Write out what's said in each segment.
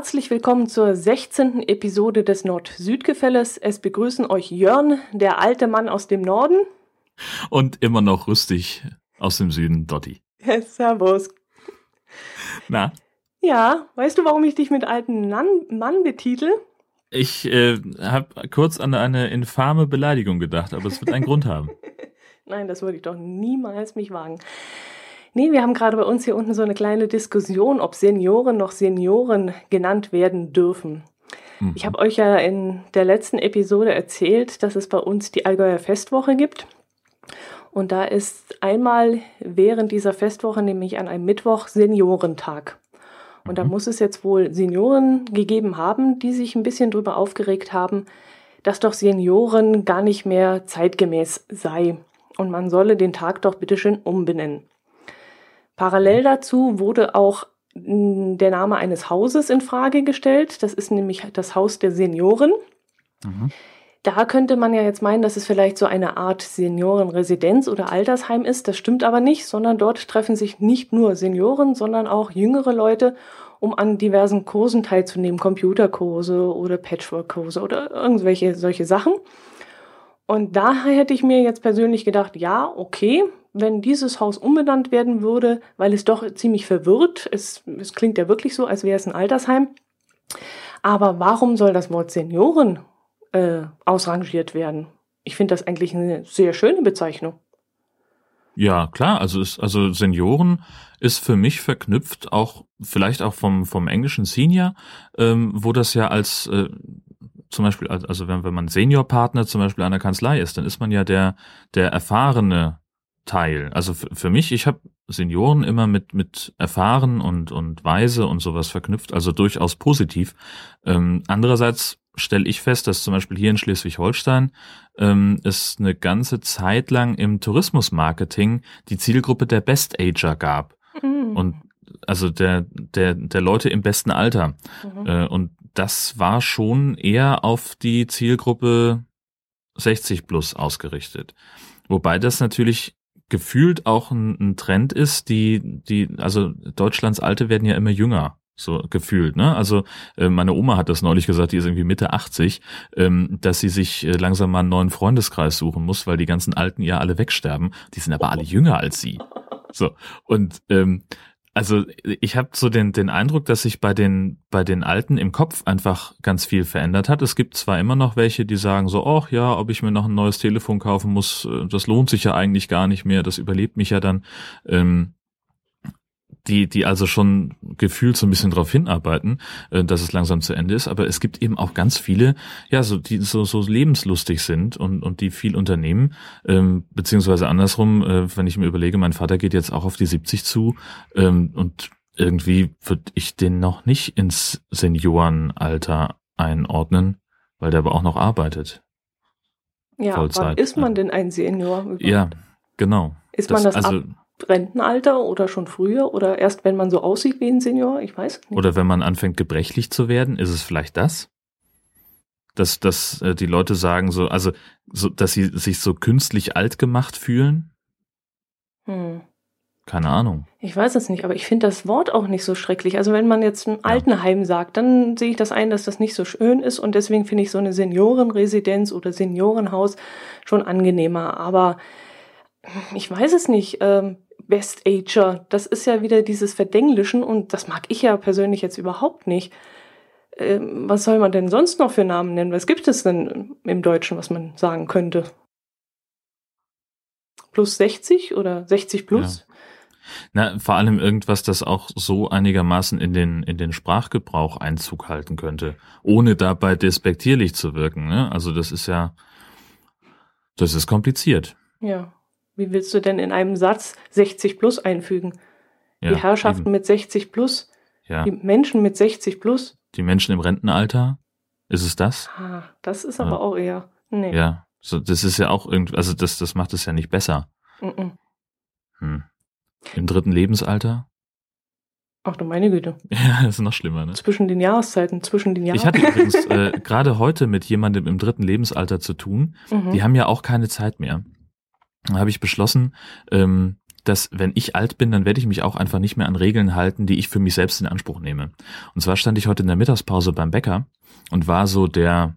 Herzlich willkommen zur 16. Episode des Nord-Süd-Gefälles. Es begrüßen euch Jörn, der alte Mann aus dem Norden. Und immer noch rüstig aus dem Süden, Dotti. servus. Na? Ja, weißt du, warum ich dich mit alten Mann, Mann betitel? Ich äh, habe kurz an eine infame Beleidigung gedacht, aber es wird einen Grund haben. Nein, das würde ich doch niemals mich wagen. Nee, wir haben gerade bei uns hier unten so eine kleine Diskussion, ob Senioren noch Senioren genannt werden dürfen. Mhm. Ich habe euch ja in der letzten Episode erzählt, dass es bei uns die Allgäuer Festwoche gibt. Und da ist einmal während dieser Festwoche, nämlich an einem Mittwoch, Seniorentag. Und da mhm. muss es jetzt wohl Senioren gegeben haben, die sich ein bisschen drüber aufgeregt haben, dass doch Senioren gar nicht mehr zeitgemäß sei. Und man solle den Tag doch bitteschön umbenennen. Parallel dazu wurde auch hm, der Name eines Hauses in Frage gestellt. Das ist nämlich das Haus der Senioren. Mhm. Da könnte man ja jetzt meinen, dass es vielleicht so eine Art Seniorenresidenz oder Altersheim ist. Das stimmt aber nicht, sondern dort treffen sich nicht nur Senioren, sondern auch jüngere Leute, um an diversen Kursen teilzunehmen, Computerkurse oder Patchwork-Kurse oder irgendwelche solche Sachen. Und daher hätte ich mir jetzt persönlich gedacht, ja, okay, wenn dieses Haus umbenannt werden würde, weil es doch ziemlich verwirrt, es, es klingt ja wirklich so, als wäre es ein Altersheim. Aber warum soll das Wort Senioren äh, ausrangiert werden? Ich finde das eigentlich eine sehr schöne Bezeichnung. Ja, klar, also ist, also Senioren ist für mich verknüpft, auch vielleicht auch vom, vom englischen Senior, ähm, wo das ja als äh, zum Beispiel, also wenn, wenn man Seniorpartner zum Beispiel einer Kanzlei ist, dann ist man ja der, der erfahrene Teil. Also für mich, ich habe Senioren immer mit mit erfahren und und weise und sowas verknüpft, also durchaus positiv. Ähm, andererseits stelle ich fest, dass zum Beispiel hier in Schleswig-Holstein ähm, es eine ganze Zeit lang im Tourismusmarketing die Zielgruppe der Best Ager gab mhm. und also der der der Leute im besten Alter mhm. äh, und das war schon eher auf die Zielgruppe 60 plus ausgerichtet. Wobei das natürlich gefühlt auch ein, ein Trend ist, die, die, also Deutschlands Alte werden ja immer jünger so gefühlt, ne? Also äh, meine Oma hat das neulich gesagt, die ist irgendwie Mitte 80, ähm, dass sie sich äh, langsam mal einen neuen Freundeskreis suchen muss, weil die ganzen Alten ja alle wegsterben. Die sind aber alle jünger als sie. So und ähm, also ich habe so den, den Eindruck, dass sich bei den, bei den Alten im Kopf einfach ganz viel verändert hat. Es gibt zwar immer noch welche, die sagen so, ach ja, ob ich mir noch ein neues Telefon kaufen muss, äh, das lohnt sich ja eigentlich gar nicht mehr, das überlebt mich ja dann. Ähm, die, die also schon gefühlt so ein bisschen darauf hinarbeiten, äh, dass es langsam zu Ende ist. Aber es gibt eben auch ganz viele, ja, so die so, so lebenslustig sind und, und die viel unternehmen. Ähm, beziehungsweise andersrum, äh, wenn ich mir überlege, mein Vater geht jetzt auch auf die 70 zu ähm, und irgendwie würde ich den noch nicht ins Seniorenalter einordnen, weil der aber auch noch arbeitet. Ja, Vollzeit. wann ist man denn ein Senior? Überhaupt? Ja, genau. Ist man das, das also, ab Rentenalter oder schon früher oder erst wenn man so aussieht wie ein Senior? Ich weiß nicht. Oder wenn man anfängt gebrechlich zu werden, ist es vielleicht das? Dass, dass äh, die Leute sagen so, also so, dass sie sich so künstlich alt gemacht fühlen? Hm. Keine Ahnung. Ich weiß es nicht, aber ich finde das Wort auch nicht so schrecklich. Also wenn man jetzt ein Altenheim sagt, dann sehe ich das ein, dass das nicht so schön ist und deswegen finde ich so eine Seniorenresidenz oder Seniorenhaus schon angenehmer. Aber ich weiß es nicht. Ähm, Best Ager, das ist ja wieder dieses Verdenglischen und das mag ich ja persönlich jetzt überhaupt nicht. Ähm, was soll man denn sonst noch für Namen nennen? Was gibt es denn im Deutschen, was man sagen könnte? Plus 60 oder 60 plus? Ja. Na, vor allem irgendwas, das auch so einigermaßen in den, in den Sprachgebrauch Einzug halten könnte, ohne dabei despektierlich zu wirken. Ne? Also das ist ja, das ist kompliziert. Ja. Wie willst du denn in einem Satz 60 plus einfügen? Ja, die Herrschaften eben. mit 60 plus? Ja. Die Menschen mit 60 plus? Die Menschen im Rentenalter? Ist es das? Ah, das ist aber ja. auch eher. Nee. Ja, so, das ist ja auch irgendwie, also das, das macht es ja nicht besser. Mm -mm. Hm. Im dritten Lebensalter? Ach du meine Güte. Ja, das ist noch schlimmer, ne? Zwischen den Jahreszeiten, zwischen den Jahren. Ich hatte übrigens äh, gerade heute mit jemandem im dritten Lebensalter zu tun. Mhm. Die haben ja auch keine Zeit mehr habe ich beschlossen, ähm, dass wenn ich alt bin, dann werde ich mich auch einfach nicht mehr an Regeln halten, die ich für mich selbst in Anspruch nehme. Und zwar stand ich heute in der Mittagspause beim Bäcker und war so der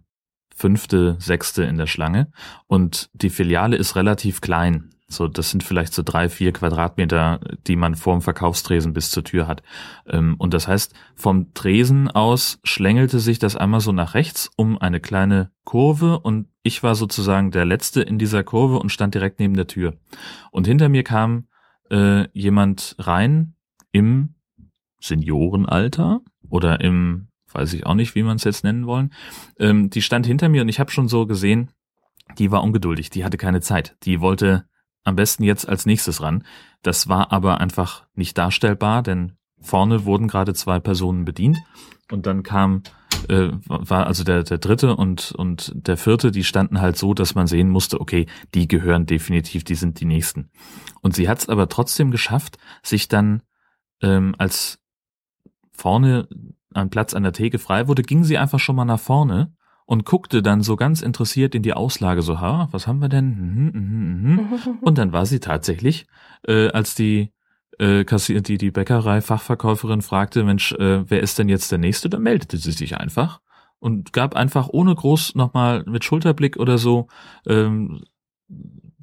fünfte, sechste in der Schlange und die Filiale ist relativ klein. So, das sind vielleicht so drei, vier Quadratmeter, die man vorm Verkaufstresen bis zur Tür hat. Ähm, und das heißt, vom Tresen aus schlängelte sich das einmal so nach rechts um eine kleine Kurve und ich war sozusagen der Letzte in dieser Kurve und stand direkt neben der Tür. Und hinter mir kam äh, jemand rein im Seniorenalter oder im, weiß ich auch nicht, wie man es jetzt nennen wollen. Ähm, die stand hinter mir und ich habe schon so gesehen, die war ungeduldig, die hatte keine Zeit. Die wollte am besten jetzt als nächstes ran. Das war aber einfach nicht darstellbar, denn vorne wurden gerade zwei Personen bedient und dann kam äh, war also der der dritte und und der vierte, die standen halt so, dass man sehen musste, okay, die gehören definitiv, die sind die nächsten. Und sie hat es aber trotzdem geschafft, sich dann ähm, als vorne ein Platz an der Theke frei wurde, ging sie einfach schon mal nach vorne und guckte dann so ganz interessiert in die Auslage, so, ha, was haben wir denn? Mhm, mhm, mhm. Und dann war sie tatsächlich, äh, als die äh, Kassier, die, die Bäckerei-Fachverkäuferin fragte, Mensch, äh, wer ist denn jetzt der Nächste? Da meldete sie sich einfach und gab einfach ohne groß nochmal mit Schulterblick oder so ähm,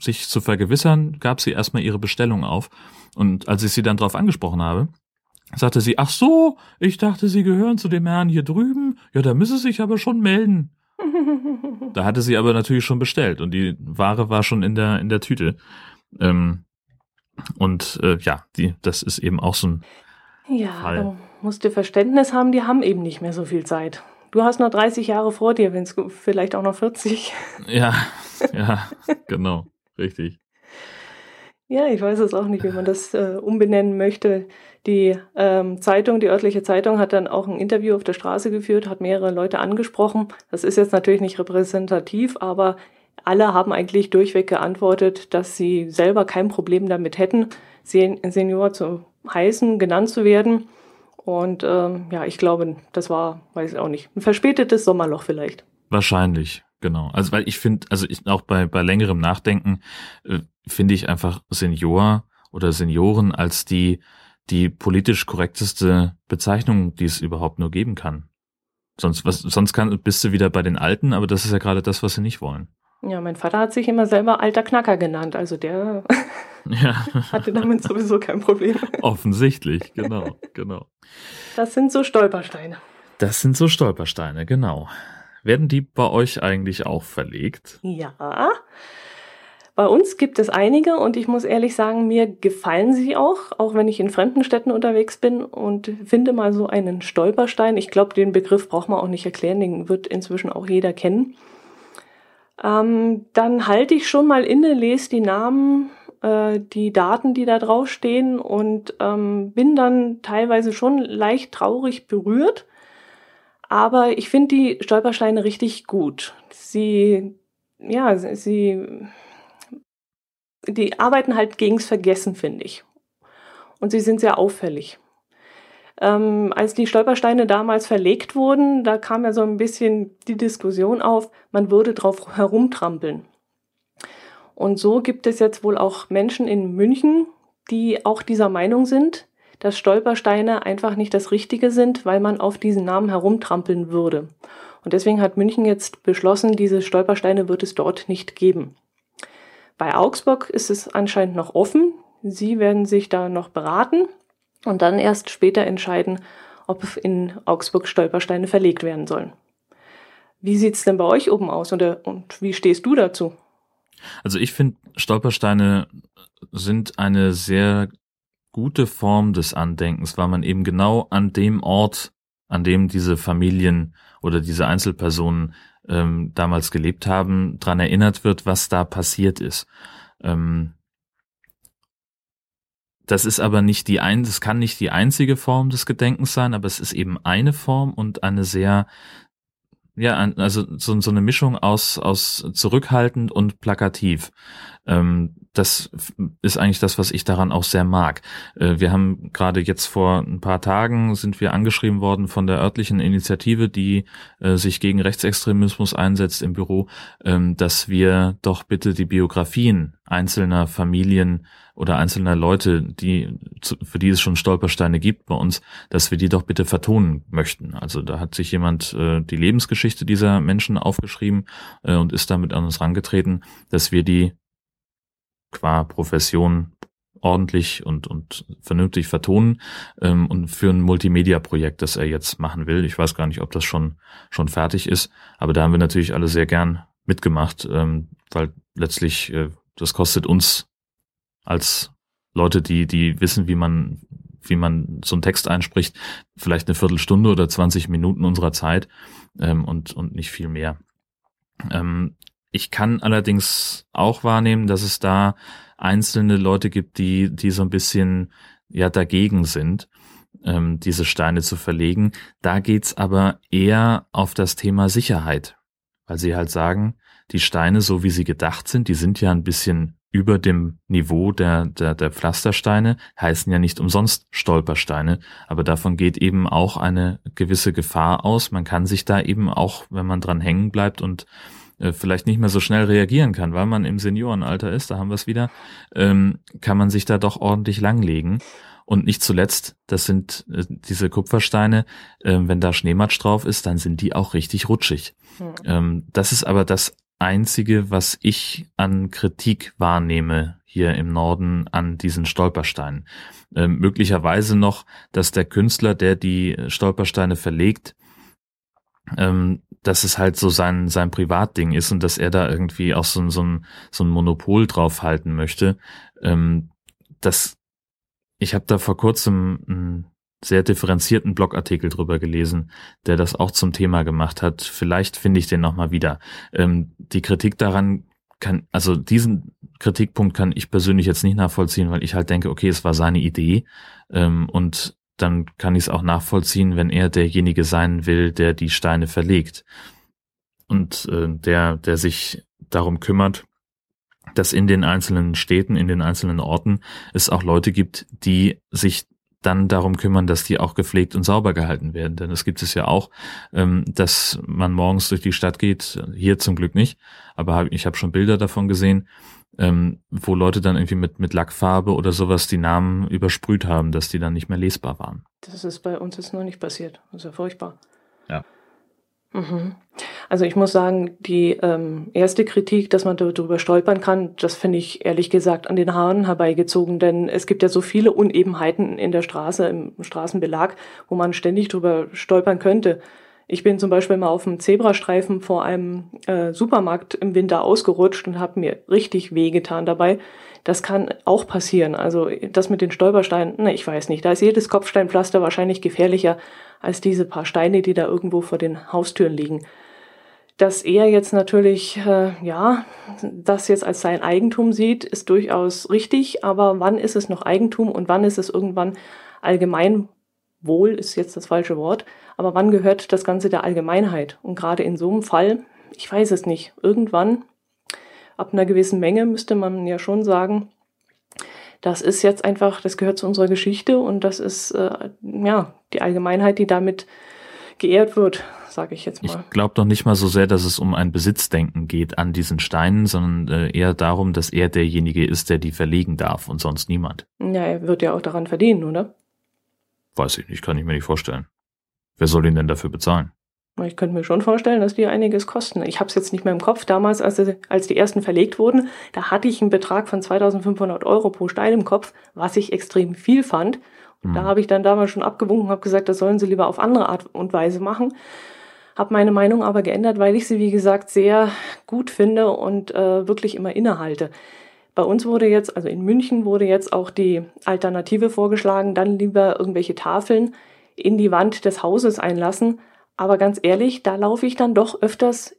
sich zu vergewissern, gab sie erstmal ihre Bestellung auf. Und als ich sie dann darauf angesprochen habe, sagte sie, ach so, ich dachte, Sie gehören zu dem Herrn hier drüben. Ja, da müsse sich aber schon melden. da hatte sie aber natürlich schon bestellt und die Ware war schon in der, in der Tüte. Ähm, und äh, ja, die, das ist eben auch so ein ja, Fall. Musst du Verständnis haben, die haben eben nicht mehr so viel Zeit. Du hast noch 30 Jahre vor dir, wenn es vielleicht auch noch 40. Ja, ja, genau, richtig. Ja, ich weiß es auch nicht, wie man das äh, umbenennen möchte. Die ähm, Zeitung, die örtliche Zeitung, hat dann auch ein Interview auf der Straße geführt, hat mehrere Leute angesprochen. Das ist jetzt natürlich nicht repräsentativ, aber alle haben eigentlich durchweg geantwortet, dass sie selber kein Problem damit hätten, Senior zu heißen, genannt zu werden. Und ähm, ja, ich glaube, das war, weiß ich auch nicht, ein verspätetes Sommerloch vielleicht. Wahrscheinlich, genau. Also weil ich finde, also ich, auch bei, bei längerem Nachdenken äh, finde ich einfach Senior oder Senioren als die, die politisch korrekteste Bezeichnung, die es überhaupt nur geben kann. Sonst, was, sonst kann, bist du wieder bei den Alten, aber das ist ja gerade das, was sie nicht wollen. Ja, mein Vater hat sich immer selber alter Knacker genannt, also der ja. hatte damit sowieso kein Problem. Offensichtlich, genau, genau. Das sind so Stolpersteine. Das sind so Stolpersteine, genau. Werden die bei euch eigentlich auch verlegt? Ja. Bei uns gibt es einige und ich muss ehrlich sagen, mir gefallen sie auch, auch wenn ich in fremden Städten unterwegs bin und finde mal so einen Stolperstein. Ich glaube, den Begriff braucht man auch nicht erklären, den wird inzwischen auch jeder kennen. Ähm, dann halte ich schon mal inne, lese die Namen, äh, die Daten, die da draufstehen und ähm, bin dann teilweise schon leicht traurig berührt. Aber ich finde die Stolpersteine richtig gut. Sie, ja, sie die arbeiten halt gegens Vergessen, finde ich. Und sie sind sehr auffällig. Ähm, als die Stolpersteine damals verlegt wurden, da kam ja so ein bisschen die Diskussion auf, man würde drauf herumtrampeln. Und so gibt es jetzt wohl auch Menschen in München, die auch dieser Meinung sind, dass Stolpersteine einfach nicht das Richtige sind, weil man auf diesen Namen herumtrampeln würde. Und deswegen hat München jetzt beschlossen, diese Stolpersteine wird es dort nicht geben. Bei Augsburg ist es anscheinend noch offen. Sie werden sich da noch beraten und dann erst später entscheiden, ob in Augsburg Stolpersteine verlegt werden sollen. Wie sieht es denn bei euch oben aus und, und wie stehst du dazu? Also ich finde, Stolpersteine sind eine sehr gute Form des Andenkens, weil man eben genau an dem Ort, an dem diese Familien oder diese Einzelpersonen ähm, damals gelebt haben, dran erinnert wird, was da passiert ist. Ähm, das ist aber nicht die ein, das kann nicht die einzige Form des Gedenkens sein, aber es ist eben eine Form und eine sehr, ja, also so, so eine Mischung aus, aus zurückhaltend und plakativ. Ähm, das ist eigentlich das, was ich daran auch sehr mag. Äh, wir haben gerade jetzt vor ein paar Tagen sind wir angeschrieben worden von der örtlichen Initiative, die äh, sich gegen Rechtsextremismus einsetzt im Büro, ähm, dass wir doch bitte die Biografien einzelner Familien oder einzelner Leute, die für die es schon Stolpersteine gibt bei uns, dass wir die doch bitte vertonen möchten. Also da hat sich jemand äh, die Lebensgeschichte dieser Menschen aufgeschrieben äh, und ist damit an uns rangetreten, dass wir die qua Profession ordentlich und, und vernünftig vertonen ähm, und für ein Multimedia-Projekt, das er jetzt machen will. Ich weiß gar nicht, ob das schon, schon fertig ist, aber da haben wir natürlich alle sehr gern mitgemacht, ähm, weil letztlich äh, das kostet uns als Leute, die, die wissen, wie man, wie man so einen Text einspricht, vielleicht eine Viertelstunde oder 20 Minuten unserer Zeit ähm, und, und nicht viel mehr. Ähm, ich kann allerdings auch wahrnehmen, dass es da einzelne Leute gibt, die, die so ein bisschen ja dagegen sind, ähm, diese Steine zu verlegen. Da geht's aber eher auf das Thema Sicherheit, weil sie halt sagen, die Steine, so wie sie gedacht sind, die sind ja ein bisschen über dem Niveau der, der, der Pflastersteine, heißen ja nicht umsonst Stolpersteine, aber davon geht eben auch eine gewisse Gefahr aus. Man kann sich da eben auch, wenn man dran hängen bleibt und vielleicht nicht mehr so schnell reagieren kann, weil man im Seniorenalter ist, da haben wir es wieder, ähm, kann man sich da doch ordentlich langlegen. Und nicht zuletzt, das sind äh, diese Kupfersteine, äh, wenn da Schneematsch drauf ist, dann sind die auch richtig rutschig. Hm. Ähm, das ist aber das Einzige, was ich an Kritik wahrnehme hier im Norden an diesen Stolpersteinen. Ähm, möglicherweise noch, dass der Künstler, der die Stolpersteine verlegt, ähm, dass es halt so sein, sein Privatding ist und dass er da irgendwie auch so, so, ein, so ein Monopol drauf halten möchte. Ähm, das, ich habe da vor kurzem einen sehr differenzierten Blogartikel drüber gelesen, der das auch zum Thema gemacht hat. Vielleicht finde ich den nochmal wieder. Ähm, die Kritik daran kann, also diesen Kritikpunkt kann ich persönlich jetzt nicht nachvollziehen, weil ich halt denke, okay, es war seine Idee ähm, und dann kann ich es auch nachvollziehen, wenn er derjenige sein will, der die Steine verlegt. Und äh, der, der sich darum kümmert, dass in den einzelnen Städten, in den einzelnen Orten es auch Leute gibt, die sich dann darum kümmern, dass die auch gepflegt und sauber gehalten werden. Denn es gibt es ja auch, ähm, dass man morgens durch die Stadt geht, hier zum Glück nicht, aber ich habe schon Bilder davon gesehen, ähm, wo Leute dann irgendwie mit, mit Lackfarbe oder sowas die Namen übersprüht haben, dass die dann nicht mehr lesbar waren. Das ist bei uns jetzt noch nicht passiert. Das ist ja furchtbar. Ja. Mhm. Also ich muss sagen, die ähm, erste Kritik, dass man darüber stolpern kann, das finde ich ehrlich gesagt an den Haaren herbeigezogen, denn es gibt ja so viele Unebenheiten in der Straße, im Straßenbelag, wo man ständig drüber stolpern könnte. Ich bin zum Beispiel mal auf dem Zebrastreifen vor einem äh, Supermarkt im Winter ausgerutscht und habe mir richtig wehgetan dabei. Das kann auch passieren. Also das mit den Stolpersteinen, ne, ich weiß nicht. Da ist jedes Kopfsteinpflaster wahrscheinlich gefährlicher als diese paar Steine, die da irgendwo vor den Haustüren liegen. Dass er jetzt natürlich, äh, ja, das jetzt als sein Eigentum sieht, ist durchaus richtig. Aber wann ist es noch Eigentum und wann ist es irgendwann allgemein wohl ist jetzt das falsche Wort, aber wann gehört das Ganze der Allgemeinheit? Und gerade in so einem Fall, ich weiß es nicht, irgendwann, ab einer gewissen Menge müsste man ja schon sagen, das ist jetzt einfach, das gehört zu unserer Geschichte und das ist äh, ja die Allgemeinheit, die damit geehrt wird, sage ich jetzt mal. Ich glaube doch nicht mal so sehr, dass es um ein Besitzdenken geht an diesen Steinen, sondern äh, eher darum, dass er derjenige ist, der die verlegen darf und sonst niemand. Ja, er wird ja auch daran verdienen, oder? Weiß ich nicht, kann ich mir nicht vorstellen. Wer soll ihn denn dafür bezahlen? Ich könnte mir schon vorstellen, dass die einiges kosten. Ich habe es jetzt nicht mehr im Kopf. Damals, als, als die ersten verlegt wurden, da hatte ich einen Betrag von 2500 Euro pro Stein im Kopf, was ich extrem viel fand. Und hm. da habe ich dann damals schon abgewunken und habe gesagt, das sollen sie lieber auf andere Art und Weise machen. Habe meine Meinung aber geändert, weil ich sie, wie gesagt, sehr gut finde und äh, wirklich immer innehalte. Bei uns wurde jetzt, also in München wurde jetzt auch die Alternative vorgeschlagen, dann lieber irgendwelche Tafeln in die Wand des Hauses einlassen. Aber ganz ehrlich, da laufe ich dann doch öfters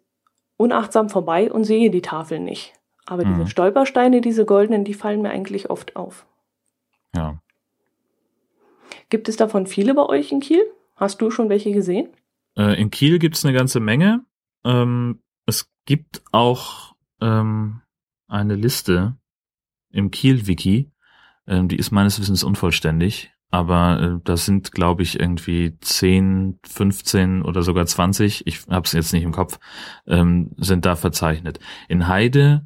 unachtsam vorbei und sehe die Tafeln nicht. Aber mhm. diese Stolpersteine, diese goldenen, die fallen mir eigentlich oft auf. Ja. Gibt es davon viele bei euch in Kiel? Hast du schon welche gesehen? Äh, in Kiel gibt es eine ganze Menge. Ähm, es gibt auch ähm, eine Liste im Kiel-Wiki. Ähm, die ist meines Wissens unvollständig, aber äh, das sind, glaube ich, irgendwie 10, 15 oder sogar 20, ich habe es jetzt nicht im Kopf, ähm, sind da verzeichnet. In Heide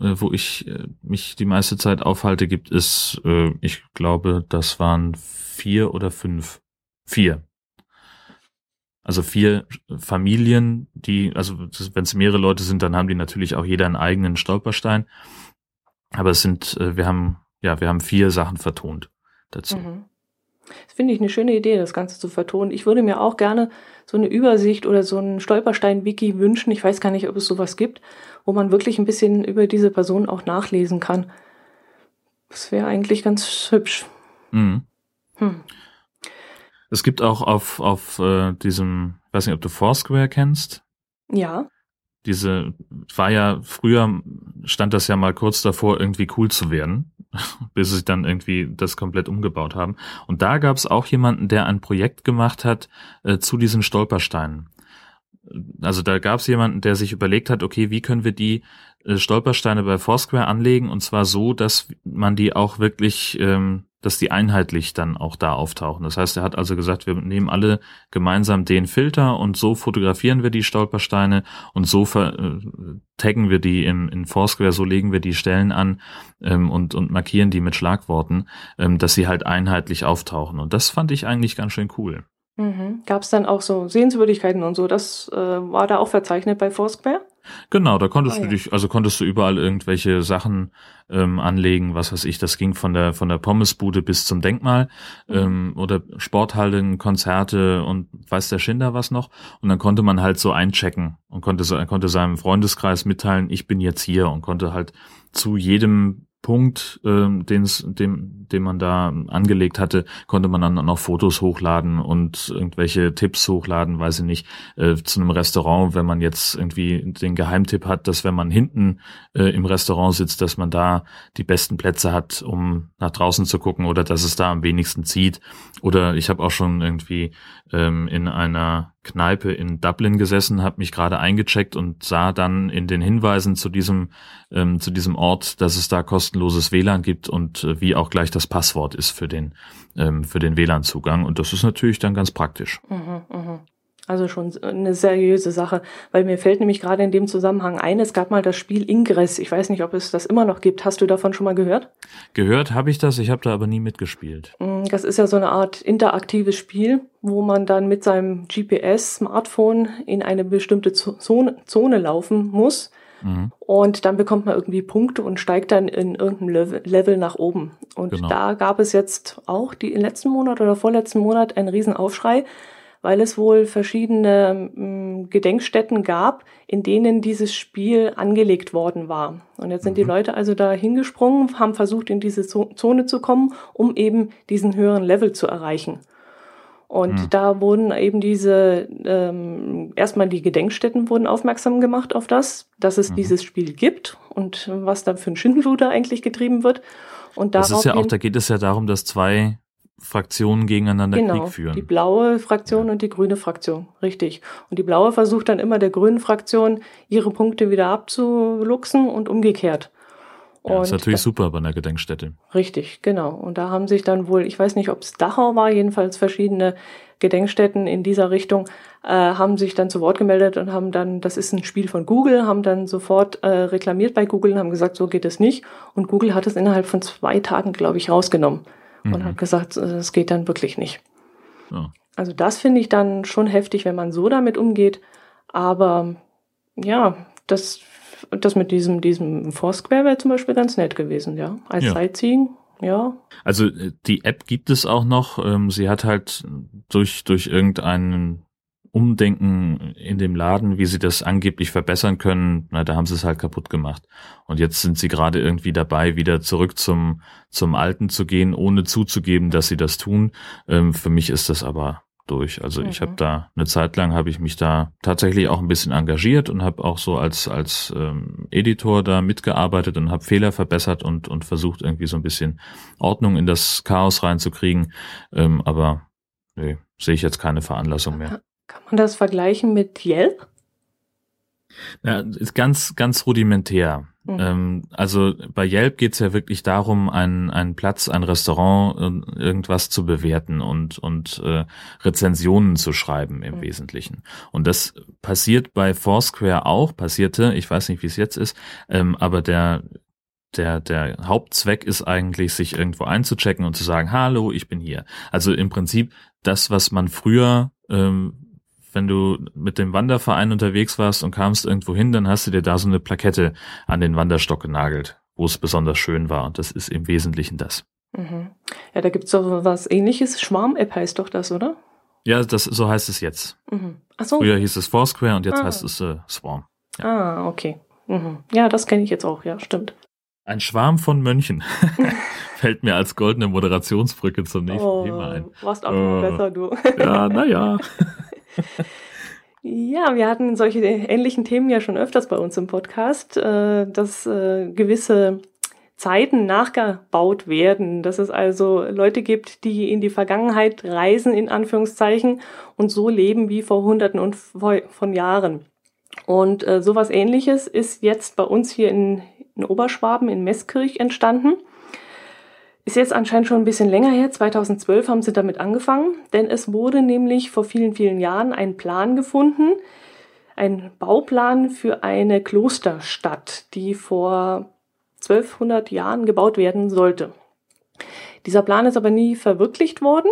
äh, wo ich äh, mich die meiste Zeit aufhalte, gibt es, äh, ich glaube, das waren vier oder fünf. Vier. Also vier Familien, die, also wenn es mehrere Leute sind, dann haben die natürlich auch jeder einen eigenen Stolperstein. Aber es sind, äh, wir haben, ja, wir haben vier Sachen vertont dazu. Mhm. Das finde ich eine schöne Idee, das Ganze zu vertonen. Ich würde mir auch gerne so eine Übersicht oder so ein Stolperstein-Wiki wünschen. Ich weiß gar nicht, ob es sowas gibt, wo man wirklich ein bisschen über diese Person auch nachlesen kann. Das wäre eigentlich ganz hübsch. Mhm. Hm. Es gibt auch auf, auf äh, diesem, weiß nicht, ob du Foursquare kennst. Ja. Diese, war ja, früher stand das ja mal kurz davor, irgendwie cool zu werden, bis sie dann irgendwie das komplett umgebaut haben. Und da gab es auch jemanden, der ein Projekt gemacht hat äh, zu diesen Stolpersteinen. Also da gab es jemanden, der sich überlegt hat, okay, wie können wir die äh, Stolpersteine bei Foursquare anlegen und zwar so, dass man die auch wirklich ähm, dass die einheitlich dann auch da auftauchen. Das heißt, er hat also gesagt, wir nehmen alle gemeinsam den Filter und so fotografieren wir die Stolpersteine und so äh, taggen wir die im, in Foursquare, so legen wir die Stellen an ähm, und, und markieren die mit Schlagworten, ähm, dass sie halt einheitlich auftauchen. Und das fand ich eigentlich ganz schön cool. Mhm. Gab es dann auch so Sehenswürdigkeiten und so? Das äh, war da auch verzeichnet bei Foursquare? Genau, da konntest oh, du dich, also konntest du überall irgendwelche Sachen ähm, anlegen, was weiß ich, das ging von der von der Pommesbude bis zum Denkmal mhm. ähm, oder Sporthallen, Konzerte und weiß der Schinder was noch. Und dann konnte man halt so einchecken und konnte, konnte seinem Freundeskreis mitteilen, ich bin jetzt hier und konnte halt zu jedem Punkt, ähm, den's, dem, den man da angelegt hatte, konnte man dann noch Fotos hochladen und irgendwelche Tipps hochladen, weiß ich nicht, äh, zu einem Restaurant, wenn man jetzt irgendwie den Geheimtipp hat, dass wenn man hinten äh, im Restaurant sitzt, dass man da die besten Plätze hat, um nach draußen zu gucken oder dass es da am wenigsten zieht. Oder ich habe auch schon irgendwie ähm, in einer Kneipe in Dublin gesessen, habe mich gerade eingecheckt und sah dann in den Hinweisen zu diesem ähm, zu diesem Ort, dass es da kostenloses WLAN gibt und äh, wie auch gleich das Passwort ist für den ähm, für den WLAN-Zugang und das ist natürlich dann ganz praktisch. Mhm, mh. Also schon eine seriöse Sache, weil mir fällt nämlich gerade in dem Zusammenhang ein, es gab mal das Spiel Ingress. Ich weiß nicht, ob es das immer noch gibt. Hast du davon schon mal gehört? Gehört habe ich das, ich habe da aber nie mitgespielt. Mm, das ist ja so eine Art interaktives Spiel, wo man dann mit seinem GPS-Smartphone in eine bestimmte Zone, Zone laufen muss. Mhm. Und dann bekommt man irgendwie Punkte und steigt dann in irgendeinem Level nach oben. Und genau. da gab es jetzt auch die im letzten Monat oder vorletzten Monat einen riesen Aufschrei, weil es wohl verschiedene ähm, Gedenkstätten gab, in denen dieses Spiel angelegt worden war. Und jetzt sind mhm. die Leute also da hingesprungen, haben versucht, in diese Zone zu kommen, um eben diesen höheren Level zu erreichen. Und mhm. da wurden eben diese, ähm, erstmal die Gedenkstätten wurden aufmerksam gemacht auf das, dass es mhm. dieses Spiel gibt und was da für ein Schindluder eigentlich getrieben wird. Und das ist ja auch, da geht es ja darum, dass zwei Fraktionen gegeneinander genau, Krieg führen. Die blaue Fraktion ja. und die grüne Fraktion, richtig. Und die blaue versucht dann immer der grünen Fraktion ihre Punkte wieder abzuluxen und umgekehrt. Ja, ist natürlich da, super bei einer Gedenkstätte. Richtig, genau. Und da haben sich dann wohl, ich weiß nicht, ob es Dachau war, jedenfalls verschiedene Gedenkstätten in dieser Richtung, äh, haben sich dann zu Wort gemeldet und haben dann, das ist ein Spiel von Google, haben dann sofort äh, reklamiert bei Google und haben gesagt, so geht es nicht. Und Google hat es innerhalb von zwei Tagen, glaube ich, rausgenommen mhm. und hat gesagt, es geht dann wirklich nicht. Ja. Also das finde ich dann schon heftig, wenn man so damit umgeht. Aber ja, das, das mit diesem, diesem Foursquare wäre zum Beispiel ganz nett gewesen, ja. Als ja. Sightseeing, ja. Also äh, die App gibt es auch noch. Ähm, sie hat halt durch, durch irgendeinen Umdenken in dem Laden, wie sie das angeblich verbessern können, na, da haben sie es halt kaputt gemacht. Und jetzt sind sie gerade irgendwie dabei, wieder zurück zum, zum Alten zu gehen, ohne zuzugeben, dass sie das tun. Ähm, für mich ist das aber durch. Also mhm. ich habe da eine Zeit lang habe ich mich da tatsächlich auch ein bisschen engagiert und habe auch so als als ähm, Editor da mitgearbeitet und habe Fehler verbessert und und versucht irgendwie so ein bisschen Ordnung in das Chaos reinzukriegen. Ähm, aber nee, sehe ich jetzt keine Veranlassung mehr. Kann man das vergleichen mit Yelp? Ja, ist ganz, ganz rudimentär. Mhm. Ähm, also bei Yelp geht's ja wirklich darum, einen, einen Platz, ein Restaurant, äh, irgendwas zu bewerten und, und äh, Rezensionen zu schreiben im mhm. Wesentlichen. Und das passiert bei Foursquare auch, passierte, ich weiß nicht, wie es jetzt ist, ähm, aber der der, der Hauptzweck ist eigentlich, sich irgendwo einzuchecken und zu sagen, hallo, ich bin hier. Also im Prinzip das, was man früher ähm, wenn du mit dem Wanderverein unterwegs warst und kamst irgendwo hin, dann hast du dir da so eine Plakette an den Wanderstock genagelt, wo es besonders schön war. Und das ist im Wesentlichen das. Mhm. Ja, da gibt es doch was ähnliches. Schwarm-App heißt doch das, oder? Ja, das, so heißt es jetzt. Mhm. Ach so. Früher hieß es Foursquare und jetzt ah. heißt es äh, Swarm. Ja. Ah, okay. Mhm. Ja, das kenne ich jetzt auch, ja, stimmt. Ein Schwarm von Mönchen fällt mir als goldene Moderationsbrücke zum nächsten oh, Thema ein. Warst auch äh, besser, du. ja, naja. Ja, wir hatten solche ähnlichen Themen ja schon öfters bei uns im Podcast, äh, dass äh, gewisse Zeiten nachgebaut werden, dass es also Leute gibt, die in die Vergangenheit reisen, in Anführungszeichen, und so leben wie vor Hunderten und von Jahren. Und äh, sowas ähnliches ist jetzt bei uns hier in, in Oberschwaben, in Meßkirch entstanden. Ist jetzt anscheinend schon ein bisschen länger her. 2012 haben sie damit angefangen, denn es wurde nämlich vor vielen, vielen Jahren ein Plan gefunden, ein Bauplan für eine Klosterstadt, die vor 1200 Jahren gebaut werden sollte. Dieser Plan ist aber nie verwirklicht worden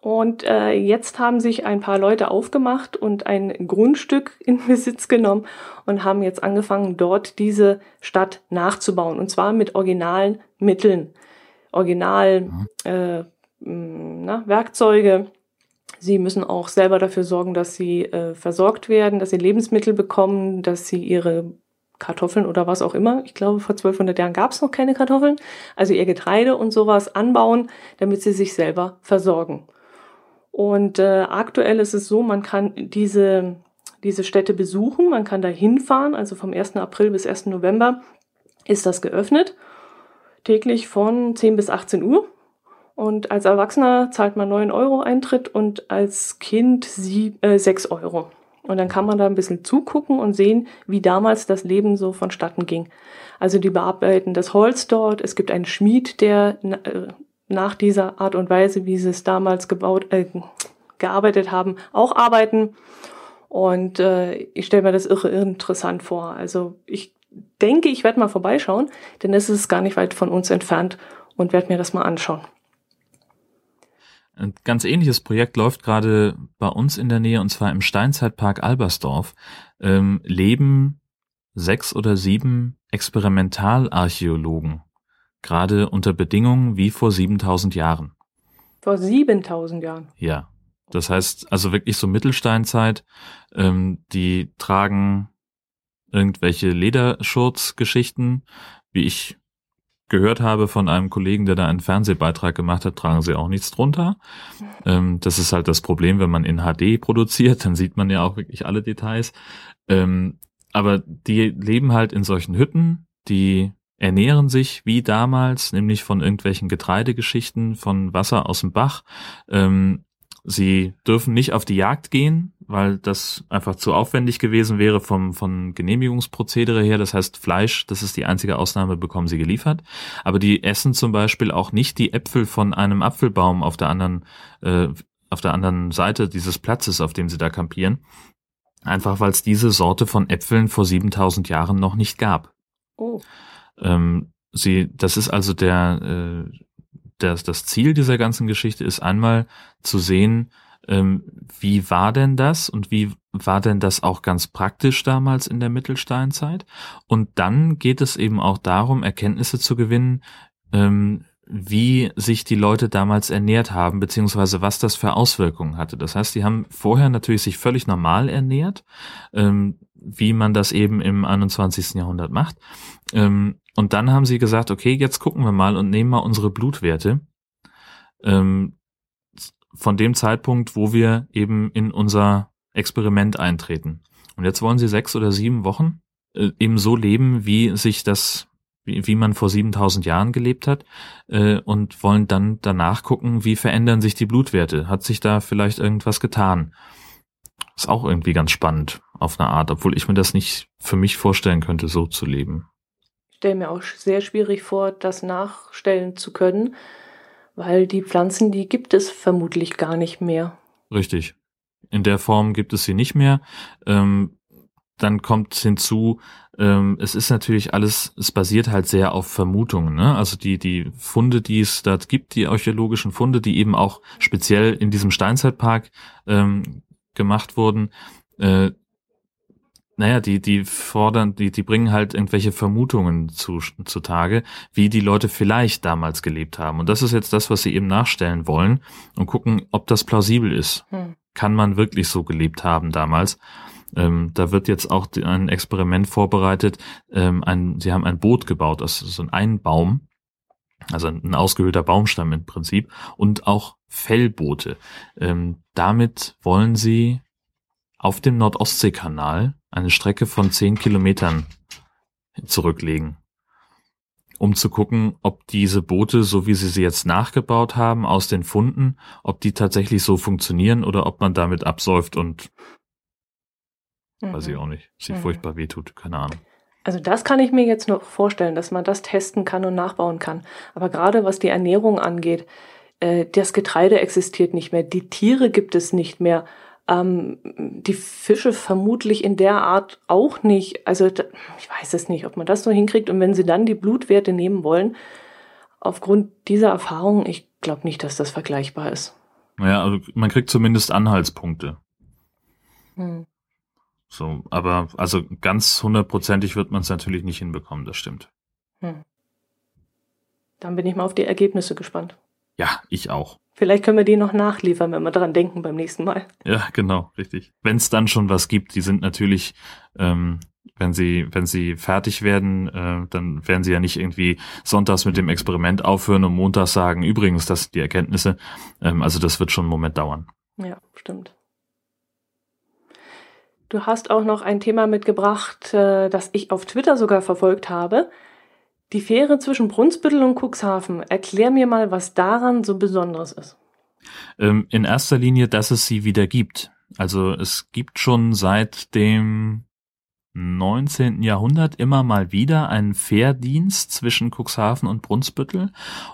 und äh, jetzt haben sich ein paar Leute aufgemacht und ein Grundstück in Besitz genommen und haben jetzt angefangen, dort diese Stadt nachzubauen und zwar mit originalen Mitteln. Original mhm. äh, na, Werkzeuge. Sie müssen auch selber dafür sorgen, dass sie äh, versorgt werden, dass sie Lebensmittel bekommen, dass sie ihre Kartoffeln oder was auch immer. Ich glaube, vor 1200 Jahren gab es noch keine Kartoffeln. Also ihr Getreide und sowas anbauen, damit sie sich selber versorgen. Und äh, aktuell ist es so, man kann diese, diese Städte besuchen, man kann da hinfahren, also vom 1. April bis 1. November ist das geöffnet täglich von 10 bis 18 Uhr. Und als Erwachsener zahlt man 9 Euro Eintritt und als Kind sie, äh, 6 Euro. Und dann kann man da ein bisschen zugucken und sehen, wie damals das Leben so vonstatten ging. Also die bearbeiten das Holz dort. Es gibt einen Schmied, der äh, nach dieser Art und Weise, wie sie es damals gebaut, äh, gearbeitet haben, auch arbeiten. Und äh, ich stelle mir das irre interessant vor. Also ich denke, ich werde mal vorbeischauen, denn es ist gar nicht weit von uns entfernt und werde mir das mal anschauen. Ein ganz ähnliches Projekt läuft gerade bei uns in der Nähe und zwar im Steinzeitpark Albersdorf. Ähm, leben sechs oder sieben Experimentalarchäologen, gerade unter Bedingungen wie vor 7000 Jahren. Vor 7000 Jahren? Ja. Das heißt also wirklich so Mittelsteinzeit. Ähm, die tragen irgendwelche Lederschurzgeschichten, wie ich gehört habe von einem Kollegen, der da einen Fernsehbeitrag gemacht hat, tragen sie auch nichts drunter. Ähm, das ist halt das Problem, wenn man in HD produziert, dann sieht man ja auch wirklich alle Details. Ähm, aber die leben halt in solchen Hütten, die ernähren sich wie damals, nämlich von irgendwelchen Getreidegeschichten, von Wasser aus dem Bach. Ähm, sie dürfen nicht auf die Jagd gehen, weil das einfach zu aufwendig gewesen wäre vom, von Genehmigungsprozedere her. Das heißt, Fleisch, das ist die einzige Ausnahme, bekommen sie geliefert. Aber die essen zum Beispiel auch nicht die Äpfel von einem Apfelbaum auf der anderen, äh, auf der anderen Seite dieses Platzes, auf dem sie da kampieren. Einfach weil es diese Sorte von Äpfeln vor 7000 Jahren noch nicht gab. Oh. Ähm, sie, das ist also der, äh, das, das Ziel dieser ganzen Geschichte ist einmal zu sehen, ähm, wie war denn das und wie war denn das auch ganz praktisch damals in der Mittelsteinzeit? Und dann geht es eben auch darum, Erkenntnisse zu gewinnen, ähm, wie sich die Leute damals ernährt haben, beziehungsweise was das für Auswirkungen hatte. Das heißt, die haben vorher natürlich sich völlig normal ernährt, ähm, wie man das eben im 21. Jahrhundert macht. Ähm, und dann haben sie gesagt, okay, jetzt gucken wir mal und nehmen mal unsere Blutwerte. Ähm, von dem Zeitpunkt, wo wir eben in unser Experiment eintreten. Und jetzt wollen sie sechs oder sieben Wochen äh, eben so leben, wie sich das, wie, wie man vor 7000 Jahren gelebt hat, äh, und wollen dann danach gucken, wie verändern sich die Blutwerte. Hat sich da vielleicht irgendwas getan? Ist auch irgendwie ganz spannend auf eine Art, obwohl ich mir das nicht für mich vorstellen könnte, so zu leben. Ich stelle mir auch sehr schwierig vor, das nachstellen zu können, weil die Pflanzen, die gibt es vermutlich gar nicht mehr. Richtig. In der Form gibt es sie nicht mehr. Ähm, dann kommt hinzu, ähm, es ist natürlich alles, es basiert halt sehr auf Vermutungen. Ne? Also die, die Funde, die es dort gibt, die archäologischen Funde, die eben auch speziell in diesem Steinzeitpark ähm, gemacht wurden, äh, naja, die, die fordern, die, die bringen halt irgendwelche Vermutungen zu, zutage, wie die Leute vielleicht damals gelebt haben. Und das ist jetzt das, was sie eben nachstellen wollen und gucken, ob das plausibel ist. Hm. Kann man wirklich so gelebt haben damals? Ähm, da wird jetzt auch ein Experiment vorbereitet. Ähm, ein, sie haben ein Boot gebaut aus so einem Baum, also ein ausgehöhlter Baumstamm im Prinzip, und auch Fellboote. Ähm, damit wollen sie auf dem Nordostseekanal eine Strecke von zehn Kilometern zurücklegen, um zu gucken, ob diese Boote, so wie sie sie jetzt nachgebaut haben, aus den Funden, ob die tatsächlich so funktionieren oder ob man damit absäuft und Mhm. Weiß ich auch nicht. Sieht mhm. furchtbar weh tut, keine Ahnung. Also das kann ich mir jetzt noch vorstellen, dass man das testen kann und nachbauen kann. Aber gerade was die Ernährung angeht, äh, das Getreide existiert nicht mehr, die Tiere gibt es nicht mehr, ähm, die Fische vermutlich in der Art auch nicht. Also ich weiß es nicht, ob man das so hinkriegt. Und wenn sie dann die Blutwerte nehmen wollen, aufgrund dieser Erfahrung, ich glaube nicht, dass das vergleichbar ist. Naja, also man kriegt zumindest Anhaltspunkte. Hm. So, aber also ganz hundertprozentig wird man es natürlich nicht hinbekommen, das stimmt. Hm. Dann bin ich mal auf die Ergebnisse gespannt. Ja, ich auch. Vielleicht können wir die noch nachliefern, wenn wir dran denken beim nächsten Mal. Ja, genau, richtig. Wenn es dann schon was gibt, die sind natürlich, ähm, wenn sie, wenn sie fertig werden, äh, dann werden sie ja nicht irgendwie sonntags mit dem Experiment aufhören und montags sagen, übrigens, das sind die Erkenntnisse. Ähm, also das wird schon einen Moment dauern. Ja, stimmt. Du hast auch noch ein Thema mitgebracht, äh, das ich auf Twitter sogar verfolgt habe. Die Fähre zwischen Brunsbüttel und Cuxhaven. Erklär mir mal, was daran so besonders ist. Ähm, in erster Linie, dass es sie wieder gibt. Also es gibt schon seit dem 19. Jahrhundert immer mal wieder einen Fährdienst zwischen Cuxhaven und Brunsbüttel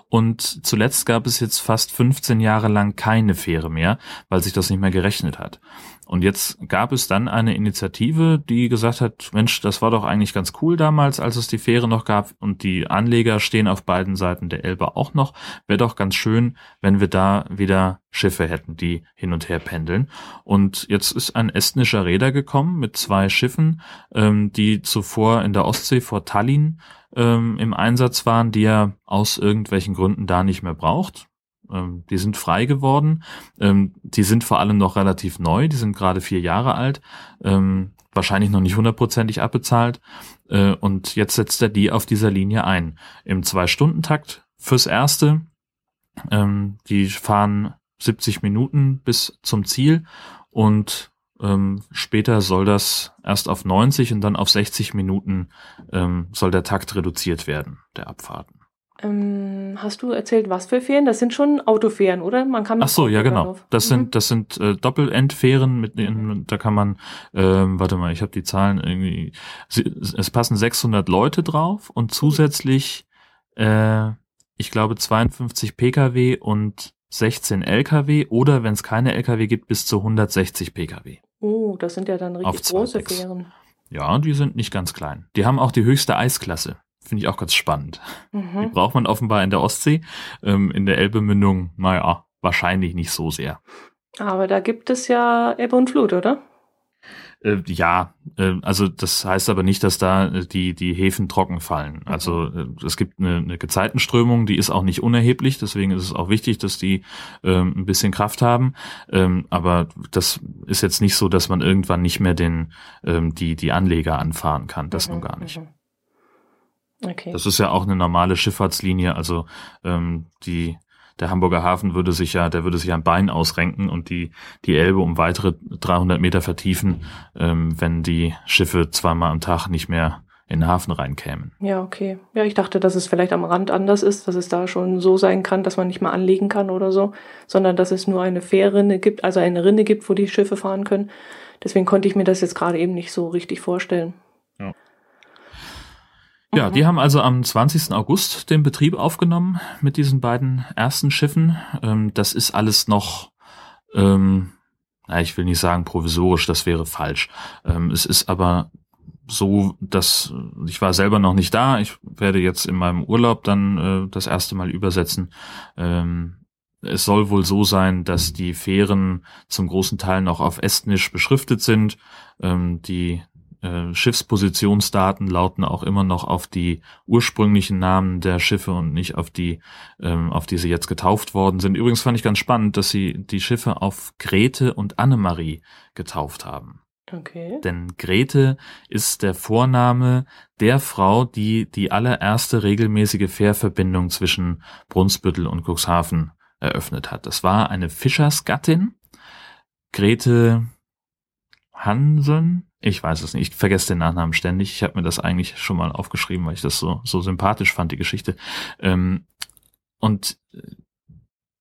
und zuletzt gab es jetzt fast 15 Jahre lang keine Fähre mehr, weil sich das nicht mehr gerechnet hat. Und jetzt gab es dann eine Initiative, die gesagt hat, Mensch, das war doch eigentlich ganz cool damals, als es die Fähre noch gab und die Anleger stehen auf beiden Seiten der Elbe auch noch. Wäre doch ganz schön, wenn wir da wieder Schiffe hätten, die hin und her pendeln. Und jetzt ist ein estnischer Räder gekommen mit zwei Schiffen, ähm, die zuvor in der Ostsee vor Tallinn ähm, im Einsatz waren, die er aus irgendwelchen Gründen da nicht mehr braucht. Ähm, die sind frei geworden. Ähm, die sind vor allem noch relativ neu. Die sind gerade vier Jahre alt. Ähm, wahrscheinlich noch nicht hundertprozentig abbezahlt. Äh, und jetzt setzt er die auf dieser Linie ein. Im Zwei-Stunden-Takt fürs Erste. Ähm, die fahren 70 Minuten bis zum Ziel und ähm, später soll das erst auf 90 und dann auf 60 Minuten ähm, soll der Takt reduziert werden, der Abfahrten. Ähm, hast du erzählt, was für Fähren? Das sind schon Autofähren, oder? Man kann Ach so, ja genau. Das mhm. sind das sind äh, Doppelendfähren mit denen, da kann man ähm, warte mal, ich habe die Zahlen irgendwie es passen 600 Leute drauf und zusätzlich äh, ich glaube 52 PKW und 16 LKW oder wenn es keine LKW gibt bis zu 160 PKW. Oh, das sind ja dann richtig große Fähren. Ja, die sind nicht ganz klein. Die haben auch die höchste Eisklasse. Finde ich auch ganz spannend. Mhm. Die braucht man offenbar in der Ostsee. Ähm, in der Elbemündung, naja, wahrscheinlich nicht so sehr. Aber da gibt es ja Ebbe und Flut, oder? Äh, ja, äh, also das heißt aber nicht, dass da äh, die, die Häfen trocken fallen. Mhm. Also äh, es gibt eine, eine Gezeitenströmung, die ist auch nicht unerheblich, deswegen ist es auch wichtig, dass die ähm, ein bisschen Kraft haben. Ähm, aber das ist jetzt nicht so, dass man irgendwann nicht mehr den, ähm, die, die Anleger anfahren kann. Das mhm. nun gar nicht. Mhm. Okay. Das ist ja auch eine normale Schifffahrtslinie. Also ähm, die der Hamburger Hafen würde sich ja, der würde sich ein Bein ausrenken und die die Elbe um weitere 300 Meter vertiefen, ähm, wenn die Schiffe zweimal am Tag nicht mehr in den Hafen reinkämen. Ja, okay. Ja, ich dachte, dass es vielleicht am Rand anders ist, dass es da schon so sein kann, dass man nicht mal anlegen kann oder so, sondern dass es nur eine Fährrinne gibt, also eine Rinne gibt, wo die Schiffe fahren können. Deswegen konnte ich mir das jetzt gerade eben nicht so richtig vorstellen. Ja. Ja, die haben also am 20. August den Betrieb aufgenommen mit diesen beiden ersten Schiffen. Ähm, das ist alles noch, ähm, na, ich will nicht sagen provisorisch, das wäre falsch. Ähm, es ist aber so, dass ich war selber noch nicht da. Ich werde jetzt in meinem Urlaub dann äh, das erste Mal übersetzen. Ähm, es soll wohl so sein, dass die Fähren zum großen Teil noch auf Estnisch beschriftet sind. Ähm, die äh, Schiffspositionsdaten lauten auch immer noch auf die ursprünglichen Namen der Schiffe und nicht auf die, ähm, auf die sie jetzt getauft worden sind. Übrigens fand ich ganz spannend, dass sie die Schiffe auf Grete und Annemarie getauft haben. Okay. Denn Grete ist der Vorname der Frau, die die allererste regelmäßige Fährverbindung zwischen Brunsbüttel und Cuxhaven eröffnet hat. Das war eine Fischersgattin, Grete Hansen. Ich weiß es nicht, ich vergesse den Nachnamen ständig. Ich habe mir das eigentlich schon mal aufgeschrieben, weil ich das so, so sympathisch fand, die Geschichte. Ähm, und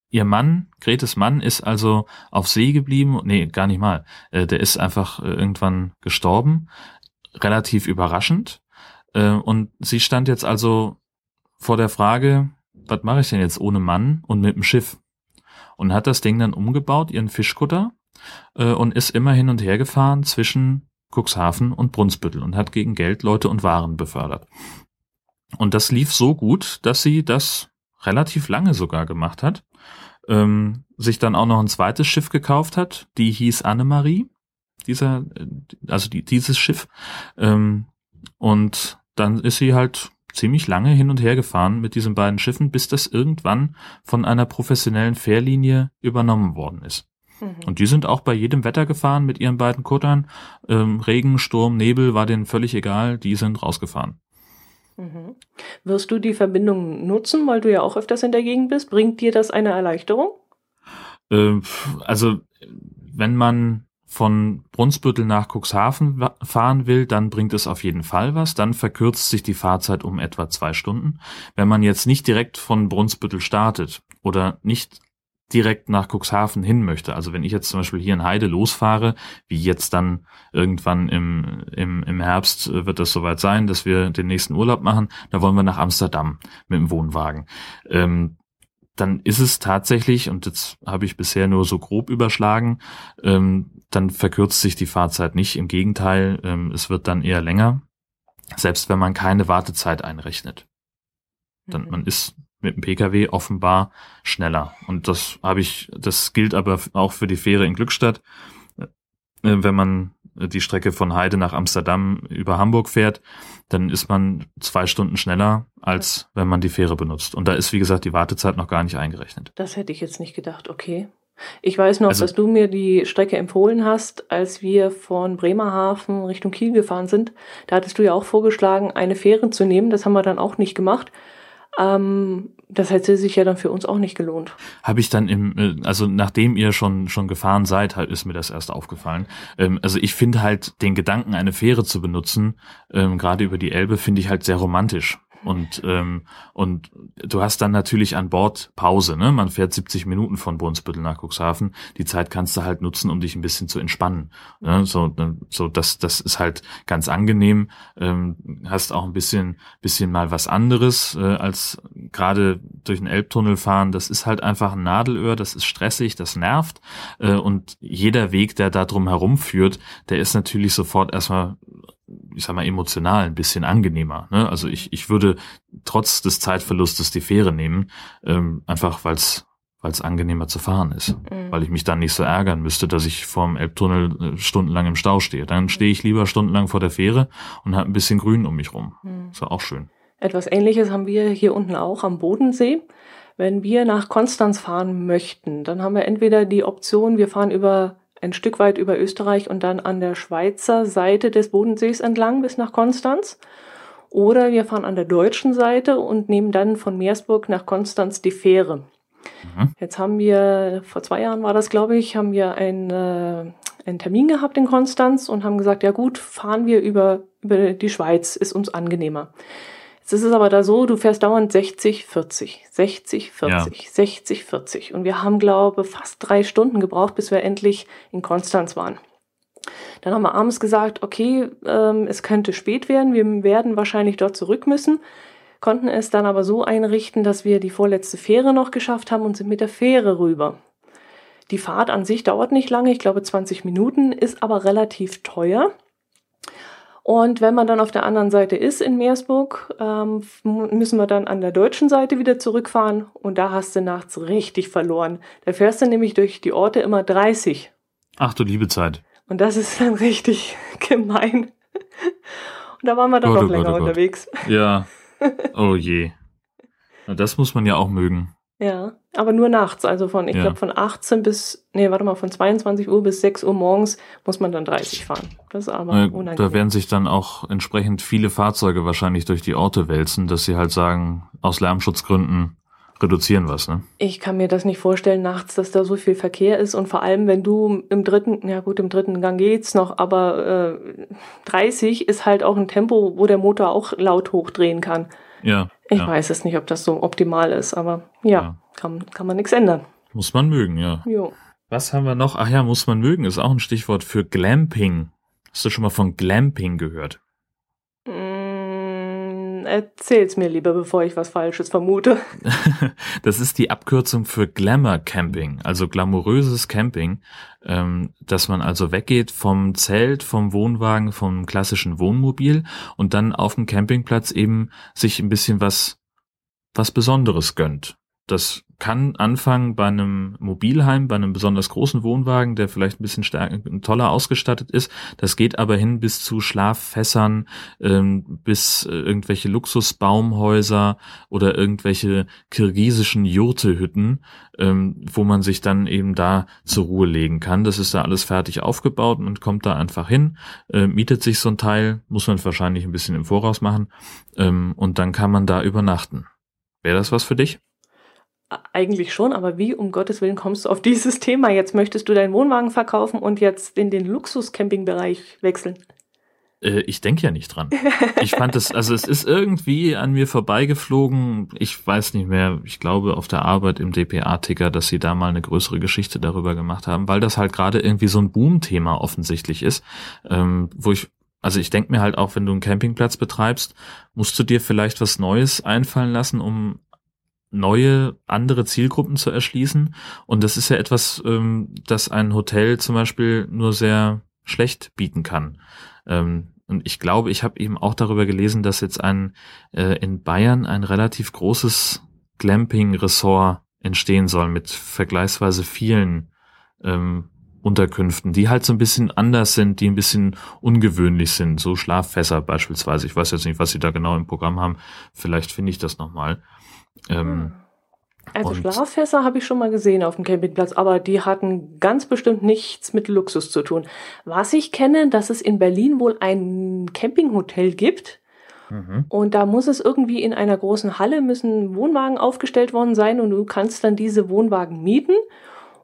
ihr Mann, Gretes Mann, ist also auf See geblieben. Nee, gar nicht mal. Äh, der ist einfach äh, irgendwann gestorben. Relativ überraschend. Äh, und sie stand jetzt also vor der Frage, was mache ich denn jetzt ohne Mann und mit dem Schiff? Und hat das Ding dann umgebaut, ihren Fischkutter, und ist immer hin und her gefahren zwischen Cuxhaven und Brunsbüttel und hat gegen Geld Leute und Waren befördert. Und das lief so gut, dass sie das relativ lange sogar gemacht hat ähm, sich dann auch noch ein zweites Schiff gekauft hat, die hieß Annemarie, dieser, äh, also die, dieses Schiff. Ähm, und dann ist sie halt ziemlich lange hin und her gefahren mit diesen beiden Schiffen, bis das irgendwann von einer professionellen Fährlinie übernommen worden ist. Mhm. Und die sind auch bei jedem Wetter gefahren mit ihren beiden Kuttern. Ähm, Regen, Sturm, Nebel war denen völlig egal, die sind rausgefahren. Mhm. Wirst du die Verbindung nutzen, weil du ja auch öfters in der Gegend bist? Bringt dir das eine Erleichterung? Äh, also, wenn man von Brunsbüttel nach Cuxhaven fahren will, dann bringt es auf jeden Fall was. Dann verkürzt sich die Fahrzeit um etwa zwei Stunden. Wenn man jetzt nicht direkt von Brunsbüttel startet oder nicht direkt nach Cuxhaven hin möchte. Also wenn ich jetzt zum Beispiel hier in Heide losfahre, wie jetzt dann irgendwann im, im, im Herbst äh, wird das soweit sein, dass wir den nächsten Urlaub machen, da wollen wir nach Amsterdam mit dem Wohnwagen. Ähm, dann ist es tatsächlich, und jetzt habe ich bisher nur so grob überschlagen, ähm, dann verkürzt sich die Fahrzeit nicht. Im Gegenteil, ähm, es wird dann eher länger, selbst wenn man keine Wartezeit einrechnet. Dann, mhm. man ist mit dem Pkw offenbar schneller. Und das habe ich, das gilt aber auch für die Fähre in Glückstadt. Äh, wenn man die Strecke von Heide nach Amsterdam über Hamburg fährt, dann ist man zwei Stunden schneller, als wenn man die Fähre benutzt. Und da ist, wie gesagt, die Wartezeit noch gar nicht eingerechnet. Das hätte ich jetzt nicht gedacht, okay. Ich weiß noch, also, dass du mir die Strecke empfohlen hast, als wir von Bremerhaven Richtung Kiel gefahren sind. Da hattest du ja auch vorgeschlagen, eine Fähre zu nehmen. Das haben wir dann auch nicht gemacht. Ähm, das hätte sich ja dann für uns auch nicht gelohnt. Habe ich dann im, äh, also nachdem ihr schon schon gefahren seid, ist mir das erst aufgefallen. Ähm, also ich finde halt den Gedanken, eine Fähre zu benutzen, ähm, gerade über die Elbe, finde ich halt sehr romantisch. Und, ähm, und du hast dann natürlich an Bord Pause, ne? Man fährt 70 Minuten von Brunsbüttel nach Cuxhaven. Die Zeit kannst du halt nutzen, um dich ein bisschen zu entspannen. Ne? So, so das, das ist halt ganz angenehm. Ähm, hast auch ein bisschen, bisschen mal was anderes äh, als gerade durch den Elbtunnel fahren. Das ist halt einfach ein Nadelöhr, das ist stressig, das nervt. Äh, und jeder Weg, der da drum herum führt, der ist natürlich sofort erstmal ich sag mal, emotional ein bisschen angenehmer. Ne? Also ich, ich würde trotz des Zeitverlustes die Fähre nehmen, ähm, einfach weil es weil es angenehmer zu fahren ist, mhm. weil ich mich dann nicht so ärgern müsste, dass ich vorm Elbtunnel äh, stundenlang im Stau stehe. Dann stehe ich lieber stundenlang vor der Fähre und habe ein bisschen Grün um mich rum. Mhm. Ist auch schön. Etwas Ähnliches haben wir hier unten auch am Bodensee. Wenn wir nach Konstanz fahren möchten, dann haben wir entweder die Option, wir fahren über ein Stück weit über Österreich und dann an der Schweizer Seite des Bodensees entlang bis nach Konstanz. Oder wir fahren an der deutschen Seite und nehmen dann von Meersburg nach Konstanz die Fähre. Mhm. Jetzt haben wir, vor zwei Jahren war das, glaube ich, haben wir ein, äh, einen Termin gehabt in Konstanz und haben gesagt, ja gut, fahren wir über, über die Schweiz, ist uns angenehmer. Jetzt ist es aber da so, du fährst dauernd 60, 40, 60, 40, ja. 60, 40. Und wir haben, glaube fast drei Stunden gebraucht, bis wir endlich in Konstanz waren. Dann haben wir abends gesagt, okay, ähm, es könnte spät werden, wir werden wahrscheinlich dort zurück müssen, konnten es dann aber so einrichten, dass wir die vorletzte Fähre noch geschafft haben und sind mit der Fähre rüber. Die Fahrt an sich dauert nicht lange, ich glaube 20 Minuten, ist aber relativ teuer. Und wenn man dann auf der anderen Seite ist in Meersburg, ähm, müssen wir dann an der deutschen Seite wieder zurückfahren und da hast du nachts richtig verloren. Da fährst du nämlich durch die Orte immer 30. Ach du liebe Zeit. Und das ist dann richtig gemein. Und da waren wir dann oh, noch länger Gott, oh unterwegs. Ja. Oh je. Das muss man ja auch mögen. Ja, aber nur nachts. Also von, ich ja. glaube, von 18 bis, nee, warte mal, von 22 Uhr bis 6 Uhr morgens muss man dann 30 fahren. Das ist aber äh, unangenehm. Da werden sich dann auch entsprechend viele Fahrzeuge wahrscheinlich durch die Orte wälzen, dass sie halt sagen, aus Lärmschutzgründen reduzieren was, ne? Ich kann mir das nicht vorstellen nachts, dass da so viel Verkehr ist und vor allem, wenn du im dritten, ja gut, im dritten Gang geht's noch, aber äh, 30 ist halt auch ein Tempo, wo der Motor auch laut hochdrehen kann. Ja. Ich ja. weiß es nicht, ob das so optimal ist, aber ja, ja. Kann, kann man nichts ändern. Muss man mögen, ja. Jo. Was haben wir noch? Ach ja, muss man mögen, ist auch ein Stichwort für Glamping. Hast du schon mal von Glamping gehört? Erzähl's mir lieber, bevor ich was Falsches vermute. das ist die Abkürzung für Glamour Camping, also glamouröses Camping, ähm, dass man also weggeht vom Zelt, vom Wohnwagen, vom klassischen Wohnmobil und dann auf dem Campingplatz eben sich ein bisschen was was Besonderes gönnt. Das kann anfangen bei einem Mobilheim, bei einem besonders großen Wohnwagen, der vielleicht ein bisschen stärker, toller ausgestattet ist. Das geht aber hin bis zu Schlaffässern, ähm, bis äh, irgendwelche Luxusbaumhäuser oder irgendwelche kirgisischen Jurtehütten, ähm, wo man sich dann eben da zur Ruhe legen kann. Das ist da alles fertig aufgebaut und kommt da einfach hin, äh, mietet sich so ein Teil, muss man wahrscheinlich ein bisschen im Voraus machen ähm, und dann kann man da übernachten. Wäre das was für dich? Eigentlich schon, aber wie um Gottes Willen kommst du auf dieses Thema? Jetzt möchtest du deinen Wohnwagen verkaufen und jetzt in den Luxus-Camping-Bereich wechseln. Äh, ich denke ja nicht dran. Ich fand es, also es ist irgendwie an mir vorbeigeflogen. Ich weiß nicht mehr, ich glaube auf der Arbeit im DPA-Ticker, dass sie da mal eine größere Geschichte darüber gemacht haben, weil das halt gerade irgendwie so ein Boom-Thema offensichtlich ist, ähm, wo ich also ich denke mir halt auch, wenn du einen Campingplatz betreibst, musst du dir vielleicht was Neues einfallen lassen, um neue, andere Zielgruppen zu erschließen. Und das ist ja etwas, ähm, das ein Hotel zum Beispiel nur sehr schlecht bieten kann. Ähm, und ich glaube, ich habe eben auch darüber gelesen, dass jetzt ein äh, in Bayern ein relativ großes Glamping-Ressort entstehen soll mit vergleichsweise vielen ähm, Unterkünften, die halt so ein bisschen anders sind, die ein bisschen ungewöhnlich sind, so Schlaffässer beispielsweise. Ich weiß jetzt nicht, was sie da genau im Programm haben. Vielleicht finde ich das nochmal. Ähm, also Schlaffässer habe ich schon mal gesehen auf dem Campingplatz, aber die hatten ganz bestimmt nichts mit Luxus zu tun. Was ich kenne, dass es in Berlin wohl ein Campinghotel gibt. Mhm. Und da muss es irgendwie in einer großen Halle müssen Wohnwagen aufgestellt worden sein und du kannst dann diese Wohnwagen mieten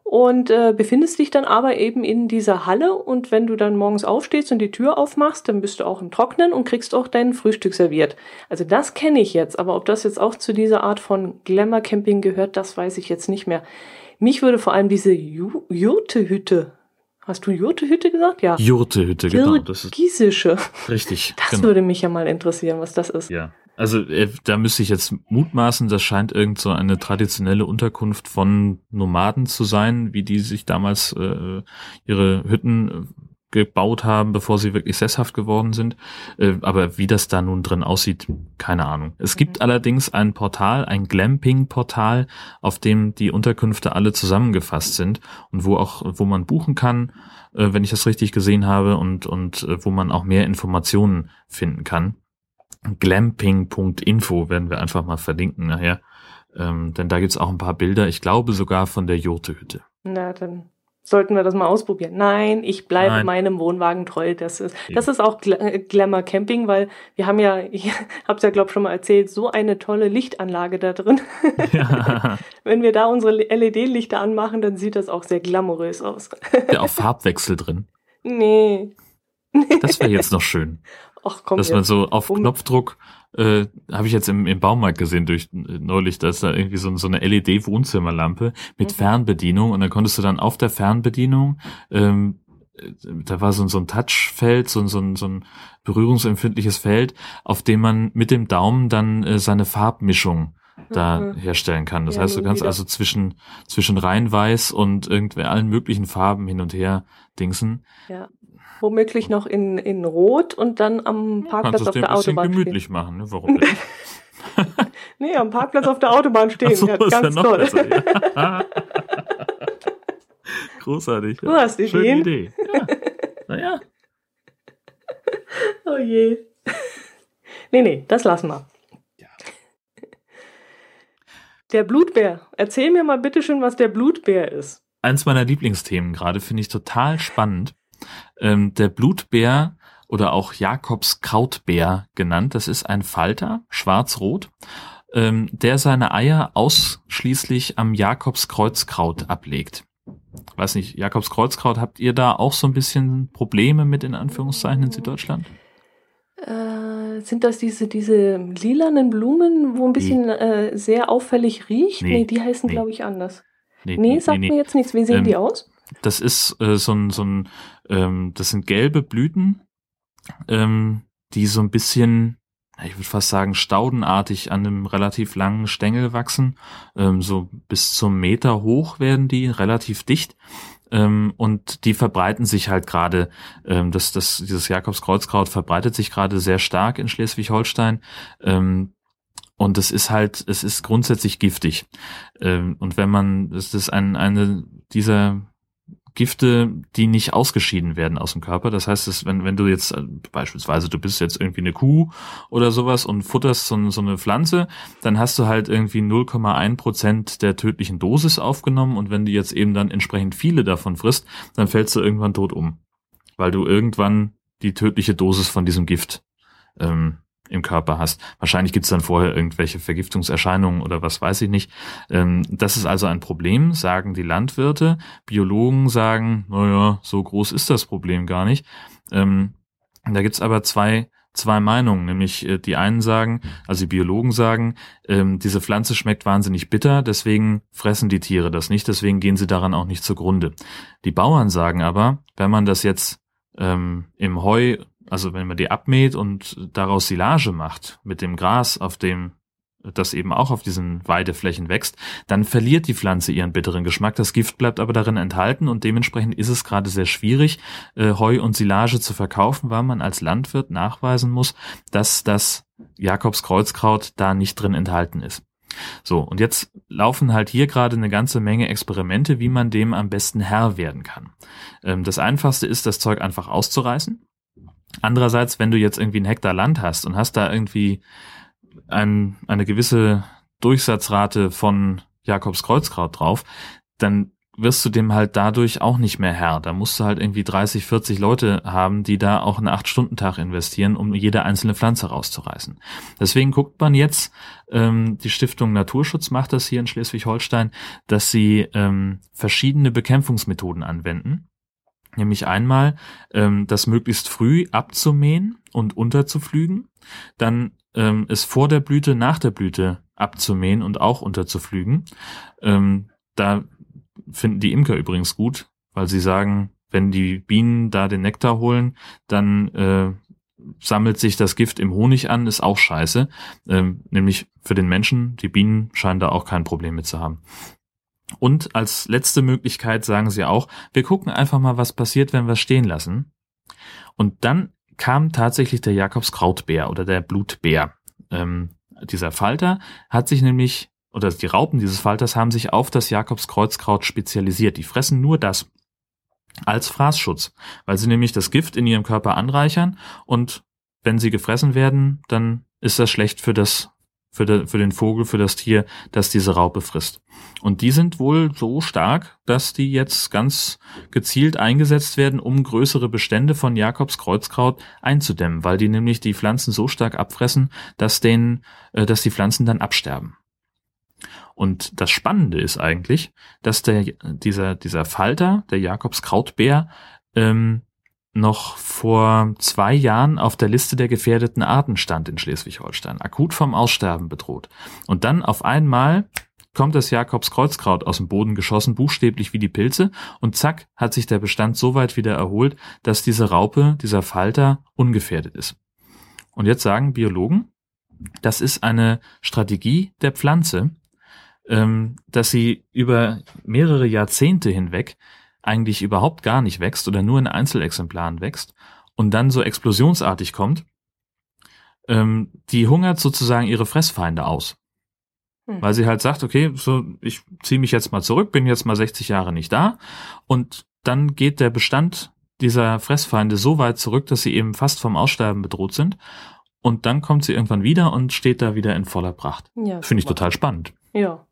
und äh, befindest dich dann aber eben in dieser Halle und wenn du dann morgens aufstehst und die Tür aufmachst, dann bist du auch im Trocknen und kriegst auch dein Frühstück serviert. Also das kenne ich jetzt, aber ob das jetzt auch zu dieser Art von Glamour Camping gehört, das weiß ich jetzt nicht mehr. Mich würde vor allem diese Jurtehütte Hast du Jurtehütte gesagt? Ja. Jurtehütte, genau. Das ist Giesische. Richtig. Das genau. würde mich ja mal interessieren, was das ist. Ja. Also äh, da müsste ich jetzt mutmaßen, das scheint irgend so eine traditionelle Unterkunft von Nomaden zu sein, wie die sich damals äh, ihre Hütten äh, gebaut haben, bevor sie wirklich sesshaft geworden sind. Äh, aber wie das da nun drin aussieht, keine Ahnung. Es gibt mhm. allerdings ein Portal, ein Glamping-Portal, auf dem die Unterkünfte alle zusammengefasst sind und wo auch, wo man buchen kann, äh, wenn ich das richtig gesehen habe und, und äh, wo man auch mehr Informationen finden kann glamping.info werden wir einfach mal verlinken nachher. Ähm, denn da gibt's auch ein paar Bilder, ich glaube sogar von der Jurtehütte. Na, dann sollten wir das mal ausprobieren. Nein, ich bleibe meinem Wohnwagen treu. Das ist, das ist auch Gl äh, Glamour Camping, weil wir haben ja, ich hab's ja glaube schon mal erzählt, so eine tolle Lichtanlage da drin. Ja. Wenn wir da unsere LED-Lichter anmachen, dann sieht das auch sehr glamourös aus. ja, auch Farbwechsel drin. Nee. Das wäre jetzt noch schön. Ach, komm, dass man so auf um. Knopfdruck äh, habe ich jetzt im, im Baumarkt gesehen durch neulich, da ist da irgendwie so, so eine LED-Wohnzimmerlampe mit mhm. Fernbedienung und dann konntest du dann auf der Fernbedienung ähm, da war so, so ein Touchfeld, so, so, so ein berührungsempfindliches Feld, auf dem man mit dem Daumen dann äh, seine Farbmischung da mhm. herstellen kann. Das ja, heißt, du kannst wieder. also zwischen, zwischen reinweiß und irgendwie allen möglichen Farben hin und her dingsen. Ja. Womöglich noch in, in Rot und dann am Parkplatz auf der Autobahn. gemütlich stehen. machen, ne? Warum nicht? nee, am Parkplatz auf der Autobahn stehen. So, ja, ganz ja toll. Besser, ja. Großartig. Du hast Ideen. Schöne Idee. Ja. Naja. Oh je. Nee, nee, das lassen wir. Ja. Der Blutbär. Erzähl mir mal bitte schön, was der Blutbär ist. Eins meiner Lieblingsthemen gerade finde ich total spannend. Ähm, der Blutbär oder auch Jakobs Krautbär genannt, das ist ein Falter, schwarz-rot, ähm, der seine Eier ausschließlich am Jakobs Kreuzkraut ablegt. Weiß nicht, Jakobs Kreuzkraut, habt ihr da auch so ein bisschen Probleme mit in Anführungszeichen in Süddeutschland? Äh, sind das diese, diese lilanen Blumen, wo ein bisschen äh, sehr auffällig riecht? Nee, nee die heißen, nee. glaube ich, anders. Nee, nee, nee sagt mir jetzt nichts. Wie sehen ähm, die aus? Das ist äh, so ein, so ein ähm, das sind gelbe Blüten, ähm, die so ein bisschen, ich würde fast sagen, staudenartig an einem relativ langen Stängel wachsen. Ähm, so bis zum Meter hoch werden die, relativ dicht. Ähm, und die verbreiten sich halt gerade, ähm, das, das, dieses Jakobskreuzkraut verbreitet sich gerade sehr stark in Schleswig-Holstein. Ähm, und es ist halt, es ist grundsätzlich giftig. Ähm, und wenn man, es ist ein, eine dieser Gifte, die nicht ausgeschieden werden aus dem Körper. Das heißt, dass wenn, wenn du jetzt äh, beispielsweise, du bist jetzt irgendwie eine Kuh oder sowas und futterst so, so eine Pflanze, dann hast du halt irgendwie 0,1 Prozent der tödlichen Dosis aufgenommen und wenn du jetzt eben dann entsprechend viele davon frisst, dann fällst du irgendwann tot um, weil du irgendwann die tödliche Dosis von diesem Gift ähm, im Körper hast. Wahrscheinlich gibt es dann vorher irgendwelche Vergiftungserscheinungen oder was weiß ich nicht. Ähm, das ist also ein Problem, sagen die Landwirte. Biologen sagen, naja, so groß ist das Problem gar nicht. Ähm, da gibt's aber zwei zwei Meinungen, nämlich äh, die einen sagen, also die Biologen sagen, ähm, diese Pflanze schmeckt wahnsinnig bitter, deswegen fressen die Tiere das nicht, deswegen gehen sie daran auch nicht zugrunde. Die Bauern sagen aber, wenn man das jetzt ähm, im Heu also wenn man die abmäht und daraus Silage macht mit dem Gras, auf dem das eben auch auf diesen Weideflächen wächst, dann verliert die Pflanze ihren bitteren Geschmack. Das Gift bleibt aber darin enthalten und dementsprechend ist es gerade sehr schwierig, äh, Heu und Silage zu verkaufen, weil man als Landwirt nachweisen muss, dass das Jakobskreuzkraut da nicht drin enthalten ist. So, und jetzt laufen halt hier gerade eine ganze Menge Experimente, wie man dem am besten Herr werden kann. Ähm, das einfachste ist, das Zeug einfach auszureißen Andererseits, wenn du jetzt irgendwie einen Hektar Land hast und hast da irgendwie ein, eine gewisse Durchsatzrate von Jakobs Kreuzkraut drauf, dann wirst du dem halt dadurch auch nicht mehr Herr. Da musst du halt irgendwie 30, 40 Leute haben, die da auch einen 8-Stunden-Tag investieren, um jede einzelne Pflanze rauszureißen. Deswegen guckt man jetzt, ähm, die Stiftung Naturschutz macht das hier in Schleswig-Holstein, dass sie ähm, verschiedene Bekämpfungsmethoden anwenden. Nämlich einmal ähm, das möglichst früh abzumähen und unterzuflügen, dann ähm, es vor der Blüte, nach der Blüte abzumähen und auch unterzuflügen. Ähm, da finden die Imker übrigens gut, weil sie sagen, wenn die Bienen da den Nektar holen, dann äh, sammelt sich das Gift im Honig an, ist auch scheiße. Ähm, nämlich für den Menschen, die Bienen scheinen da auch kein Problem mit zu haben. Und als letzte Möglichkeit sagen sie auch, wir gucken einfach mal, was passiert, wenn wir stehen lassen. Und dann kam tatsächlich der Jakobskrautbär oder der Blutbär. Ähm, dieser Falter hat sich nämlich, oder die Raupen dieses Falters haben sich auf das Jakobskreuzkraut spezialisiert. Die fressen nur das als Fraßschutz, weil sie nämlich das Gift in ihrem Körper anreichern und wenn sie gefressen werden, dann ist das schlecht für das für, de, für den Vogel, für das Tier, das diese Raupe frisst. Und die sind wohl so stark, dass die jetzt ganz gezielt eingesetzt werden, um größere Bestände von Jakobs Kreuzkraut einzudämmen, weil die nämlich die Pflanzen so stark abfressen, dass denen, äh, dass die Pflanzen dann absterben. Und das Spannende ist eigentlich, dass der, dieser, dieser Falter, der Jakobs Krautbär, ähm, noch vor zwei Jahren auf der Liste der gefährdeten Arten stand in Schleswig-Holstein, akut vom Aussterben bedroht. Und dann auf einmal kommt das Jakobskreuzkraut aus dem Boden geschossen, buchstäblich wie die Pilze, und zack, hat sich der Bestand so weit wieder erholt, dass diese Raupe, dieser Falter, ungefährdet ist. Und jetzt sagen Biologen, das ist eine Strategie der Pflanze, ähm, dass sie über mehrere Jahrzehnte hinweg eigentlich überhaupt gar nicht wächst oder nur in Einzelexemplaren wächst und dann so explosionsartig kommt, ähm, die hungert sozusagen ihre Fressfeinde aus. Hm. Weil sie halt sagt, okay, so, ich ziehe mich jetzt mal zurück, bin jetzt mal 60 Jahre nicht da und dann geht der Bestand dieser Fressfeinde so weit zurück, dass sie eben fast vom Aussterben bedroht sind. Und dann kommt sie irgendwann wieder und steht da wieder in voller Pracht. Ja, Finde ich total spannend. Ja.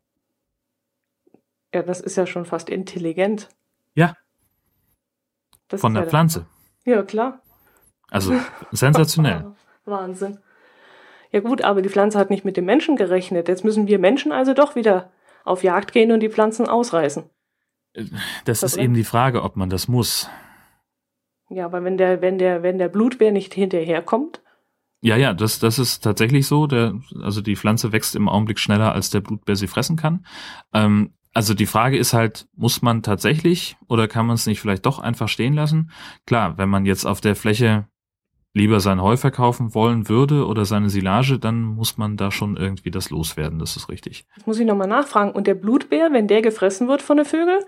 Ja, das ist ja schon fast intelligent. Ja. Das Von der ja Pflanze. Ja, klar. Also sensationell. Wahnsinn. Ja gut, aber die Pflanze hat nicht mit dem Menschen gerechnet. Jetzt müssen wir Menschen also doch wieder auf Jagd gehen und die Pflanzen ausreißen. Das, das ist eben die Frage, ob man das muss. Ja, aber wenn der, wenn der, wenn der Blutbär nicht hinterherkommt. Ja, ja, das, das ist tatsächlich so. Der, also die Pflanze wächst im Augenblick schneller, als der Blutbär sie fressen kann. Ähm, also die Frage ist halt, muss man tatsächlich oder kann man es nicht vielleicht doch einfach stehen lassen? Klar, wenn man jetzt auf der Fläche lieber sein Heu verkaufen wollen würde oder seine Silage, dann muss man da schon irgendwie das loswerden, das ist richtig. Das muss ich nochmal nachfragen. Und der Blutbär, wenn der gefressen wird von den Vögeln,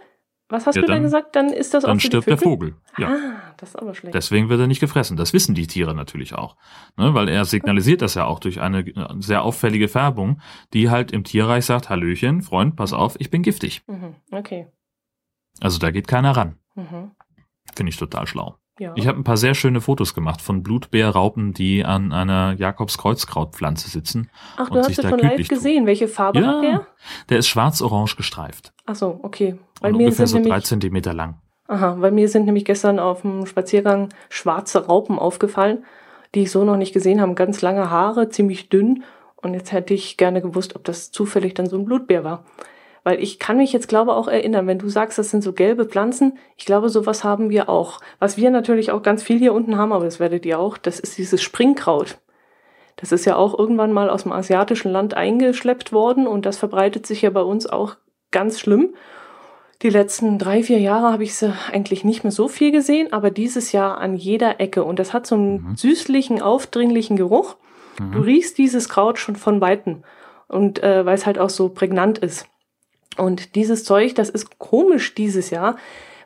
was hast ja, du dann, gesagt? Dann ist das Dann stirbt der Vogel. Ja. Ah, das ist aber schlecht. Deswegen wird er nicht gefressen. Das wissen die Tiere natürlich auch. Ne, weil er signalisiert das ja auch durch eine sehr auffällige Färbung, die halt im Tierreich sagt, Hallöchen, Freund, pass auf, ich bin giftig. Mhm, okay. Also da geht keiner ran. Mhm. Finde ich total schlau. Ja. Ich habe ein paar sehr schöne Fotos gemacht von Blutbeerraupen, die an einer Jakobskreuzkrautpflanze sitzen. Ach, du hast es schon live gesehen. Welche Farbe ja, hat der? Der ist schwarz-orange gestreift. Ach so, okay. Weil und mir ungefähr so drei Zentimeter lang. Aha, weil mir sind nämlich gestern auf dem Spaziergang schwarze Raupen aufgefallen, die ich so noch nicht gesehen habe. Ganz lange Haare, ziemlich dünn. Und jetzt hätte ich gerne gewusst, ob das zufällig dann so ein Blutbär war. Weil ich kann mich jetzt, glaube auch erinnern, wenn du sagst, das sind so gelbe Pflanzen, ich glaube, sowas haben wir auch. Was wir natürlich auch ganz viel hier unten haben, aber das werdet ihr auch, das ist dieses Springkraut. Das ist ja auch irgendwann mal aus dem asiatischen Land eingeschleppt worden und das verbreitet sich ja bei uns auch ganz schlimm. Die letzten drei, vier Jahre habe ich sie eigentlich nicht mehr so viel gesehen, aber dieses Jahr an jeder Ecke. Und das hat so einen mhm. süßlichen, aufdringlichen Geruch. Mhm. Du riechst dieses Kraut schon von Weitem. Und äh, weil es halt auch so prägnant ist. Und dieses Zeug, das ist komisch dieses Jahr,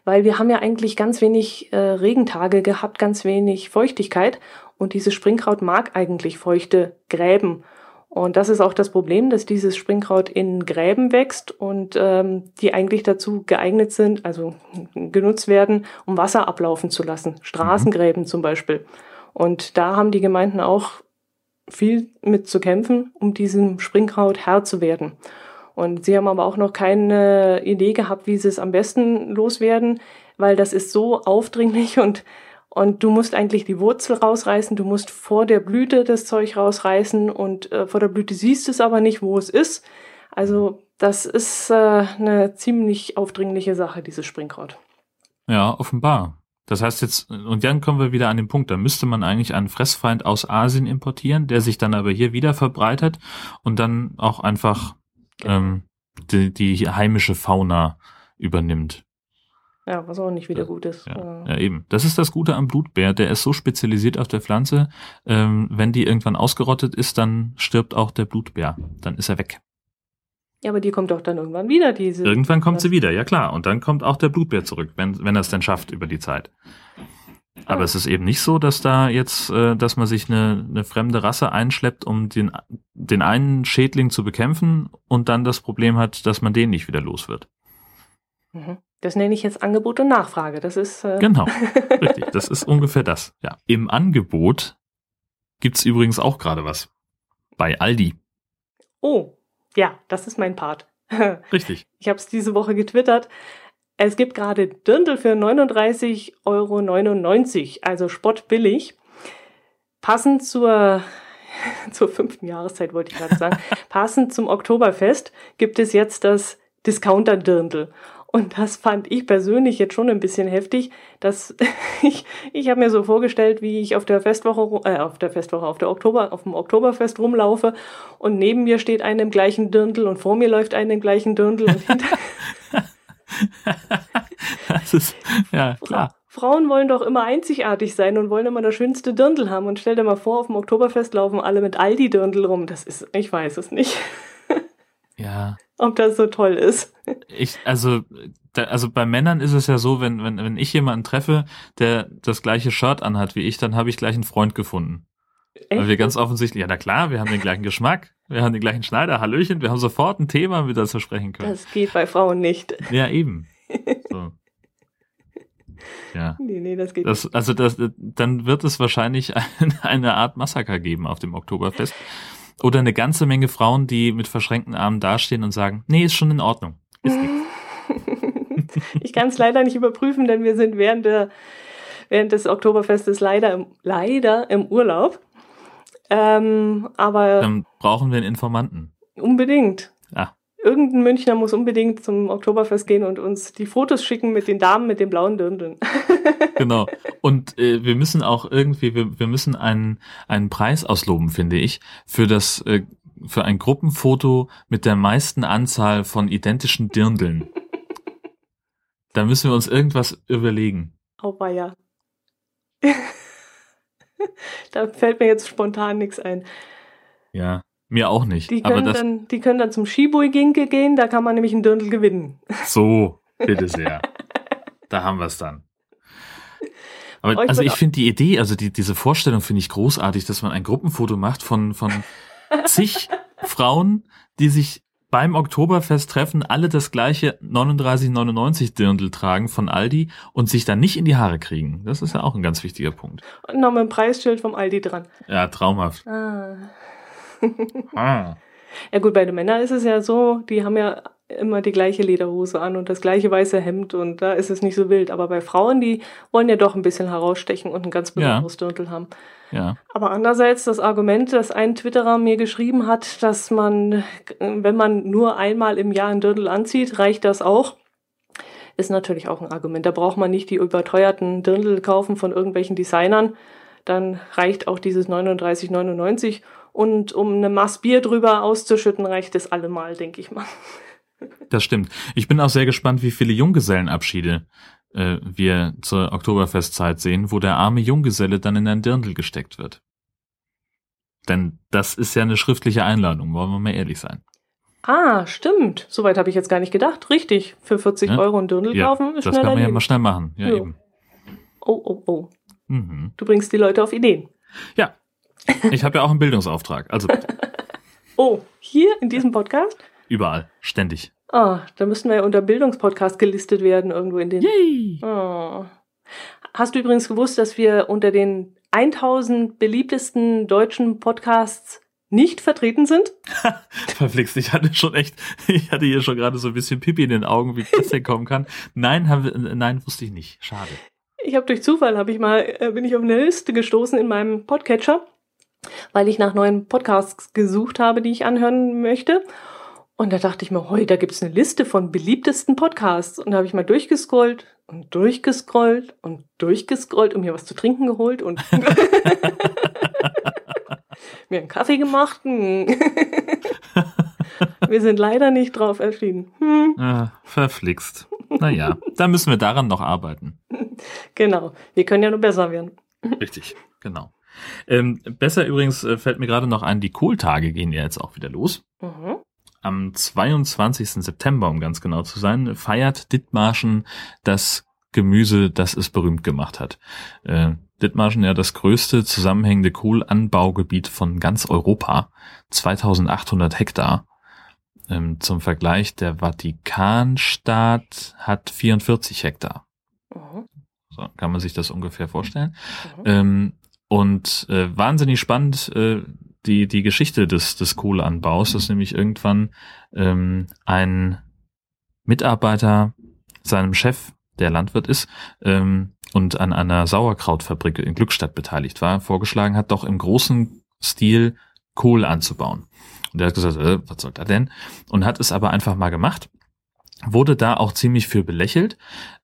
weil wir haben ja eigentlich ganz wenig äh, Regentage gehabt, ganz wenig Feuchtigkeit. Und dieses Springkraut mag eigentlich feuchte Gräben. Und das ist auch das Problem, dass dieses Springkraut in Gräben wächst und ähm, die eigentlich dazu geeignet sind, also genutzt werden, um Wasser ablaufen zu lassen. Straßengräben mhm. zum Beispiel. Und da haben die Gemeinden auch viel mit zu kämpfen, um diesem Springkraut Herr zu werden. Und sie haben aber auch noch keine Idee gehabt, wie sie es am besten loswerden, weil das ist so aufdringlich und, und du musst eigentlich die Wurzel rausreißen, du musst vor der Blüte das Zeug rausreißen und äh, vor der Blüte siehst du es aber nicht, wo es ist. Also das ist äh, eine ziemlich aufdringliche Sache, dieses Springkraut. Ja, offenbar. Das heißt jetzt, und dann kommen wir wieder an den Punkt, da müsste man eigentlich einen Fressfeind aus Asien importieren, der sich dann aber hier wieder verbreitet und dann auch einfach ähm, die, die heimische Fauna übernimmt. Ja, was auch nicht wieder gut ist. Ja, ja, eben. Das ist das Gute am Blutbär. Der ist so spezialisiert auf der Pflanze. Ähm, wenn die irgendwann ausgerottet ist, dann stirbt auch der Blutbär. Dann ist er weg. Ja, aber die kommt doch dann irgendwann wieder, diese. Irgendwann kommt sie wieder, ja klar. Und dann kommt auch der Blutbär zurück, wenn, wenn er es denn schafft über die Zeit. Aber es ist eben nicht so, dass da jetzt, äh, dass man sich eine, eine fremde Rasse einschleppt, um den, den einen Schädling zu bekämpfen und dann das Problem hat, dass man den nicht wieder los wird. Mhm. Das nenne ich jetzt Angebot und Nachfrage. Das ist äh genau richtig. Das ist ungefähr das. Ja. Im Angebot gibt's übrigens auch gerade was bei Aldi. Oh, ja, das ist mein Part. Richtig. Ich habe es diese Woche getwittert. Es gibt gerade Dirndl für 39,99 Euro, also spottbillig. Passend zur, zur fünften Jahreszeit, wollte ich gerade sagen. Passend zum Oktoberfest gibt es jetzt das Discounter-Dirndl. Und das fand ich persönlich jetzt schon ein bisschen heftig, dass ich, ich habe mir so vorgestellt, wie ich auf der Festwoche, äh, auf der Festwoche, auf der Oktober, auf dem Oktoberfest rumlaufe und neben mir steht einer im gleichen Dirndl und vor mir läuft einer im gleichen Dirndl und hinter. das ist, ja, klar. Frauen wollen doch immer einzigartig sein und wollen immer das schönste Dirndl haben. Und stell dir mal vor, auf dem Oktoberfest laufen alle mit Aldi-Dirndl rum. Das ist, ich weiß es nicht. Ja. Ob das so toll ist. Ich, also, da, also bei Männern ist es ja so, wenn, wenn, wenn ich jemanden treffe, der das gleiche Shirt anhat wie ich, dann habe ich gleich einen Freund gefunden. Echt? Weil wir ganz offensichtlich, ja, na klar, wir haben den gleichen Geschmack, wir haben den gleichen Schneider, Hallöchen, wir haben sofort ein Thema, mit das wir sprechen können. Das geht bei Frauen nicht. Ja, eben. So. Ja. Nee, nee, das geht das, nicht. Also das, dann wird es wahrscheinlich eine, eine Art Massaker geben auf dem Oktoberfest. Oder eine ganze Menge Frauen, die mit verschränkten Armen dastehen und sagen, nee, ist schon in Ordnung. Ist ich kann es leider nicht überprüfen, denn wir sind während, der, während des Oktoberfestes leider im, leider im Urlaub. Ähm, aber Dann brauchen wir einen Informanten. Unbedingt. Ah irgendein Münchner muss unbedingt zum Oktoberfest gehen und uns die Fotos schicken mit den Damen mit den blauen Dirndeln. genau. Und äh, wir müssen auch irgendwie, wir, wir müssen einen, einen Preis ausloben, finde ich, für das, äh, für ein Gruppenfoto mit der meisten Anzahl von identischen Dirndeln. da müssen wir uns irgendwas überlegen. Auweia. da fällt mir jetzt spontan nichts ein. Ja. Mir auch nicht. Die können, dann, die können dann zum Skibui-Ginke gehen, da kann man nämlich ein Dirndl gewinnen. So, bitte sehr. da haben wir es dann. Aber also ich finde die Idee, also die, diese Vorstellung finde ich großartig, dass man ein Gruppenfoto macht von, von zig Frauen, die sich beim Oktoberfest treffen, alle das gleiche 39,99 Dirndl tragen von Aldi und sich dann nicht in die Haare kriegen. Das ist ja auch ein ganz wichtiger Punkt. Und noch mit dem Preisschild vom Aldi dran. Ja, traumhaft. Ah ah. Ja gut, bei den Männern ist es ja so, die haben ja immer die gleiche Lederhose an und das gleiche weiße Hemd und da ist es nicht so wild. Aber bei Frauen, die wollen ja doch ein bisschen herausstechen und ein ganz besonderes ja. Dirndl haben. Ja. Aber andererseits das Argument, das ein Twitterer mir geschrieben hat, dass man, wenn man nur einmal im Jahr ein Dirndl anzieht, reicht das auch ist natürlich auch ein Argument. Da braucht man nicht die überteuerten Dirndl kaufen von irgendwelchen Designern. Dann reicht auch dieses 39,99 und um eine Maß Bier drüber auszuschütten, reicht es allemal, denke ich mal. Das stimmt. Ich bin auch sehr gespannt, wie viele Junggesellenabschiede äh, wir zur Oktoberfestzeit sehen, wo der arme Junggeselle dann in ein Dirndl gesteckt wird. Denn das ist ja eine schriftliche Einladung, wollen wir mal ehrlich sein. Ah, stimmt. Soweit habe ich jetzt gar nicht gedacht. Richtig. Für 40 ja? Euro ein Dirndl ja, kaufen ist Das kann man ja mal schnell machen. Ja, jo. eben. Oh, oh, oh. Mhm. Du bringst die Leute auf Ideen. Ja, ich habe ja auch einen Bildungsauftrag. Also. oh, hier in diesem Podcast? Überall, ständig. Ah, da müssten wir ja unter Bildungspodcast gelistet werden, irgendwo in den. Yay! Oh. Hast du übrigens gewusst, dass wir unter den 1000 beliebtesten deutschen Podcasts nicht vertreten sind? Verflixt, ich hatte schon echt, ich hatte hier schon gerade so ein bisschen Pipi in den Augen, wie das denn kommen kann. Nein, haben wir, nein, wusste ich nicht. Schade. Ich habe durch Zufall, habe ich mal, äh, bin ich auf eine Liste gestoßen in meinem Podcatcher weil ich nach neuen Podcasts gesucht habe, die ich anhören möchte. Und da dachte ich mir, heute da gibt es eine Liste von beliebtesten Podcasts. Und da habe ich mal durchgescrollt und durchgescrollt und durchgescrollt und mir was zu trinken geholt und mir einen Kaffee gemacht. Wir sind leider nicht drauf erschienen. Hm. Ah, verflixt. Naja, da müssen wir daran noch arbeiten. Genau, wir können ja nur besser werden. Richtig, genau. Ähm, besser übrigens äh, fällt mir gerade noch ein, die Kohltage gehen ja jetzt auch wieder los. Mhm. Am 22. September, um ganz genau zu sein, feiert Dithmarschen das Gemüse, das es berühmt gemacht hat. Äh, Dithmarschen ja das größte zusammenhängende Kohlanbaugebiet von ganz Europa. 2800 Hektar. Ähm, zum Vergleich, der Vatikanstaat hat 44 Hektar. Mhm. So, kann man sich das ungefähr vorstellen. Mhm. Ähm, und äh, wahnsinnig spannend äh, die, die Geschichte des, des Kohleanbaus, dass nämlich irgendwann ähm, ein Mitarbeiter seinem Chef, der Landwirt ist, ähm, und an einer Sauerkrautfabrik in Glückstadt beteiligt war, vorgeschlagen hat, doch im großen Stil Kohl anzubauen. Und er hat gesagt, äh, was soll da denn? Und hat es aber einfach mal gemacht wurde da auch ziemlich für belächelt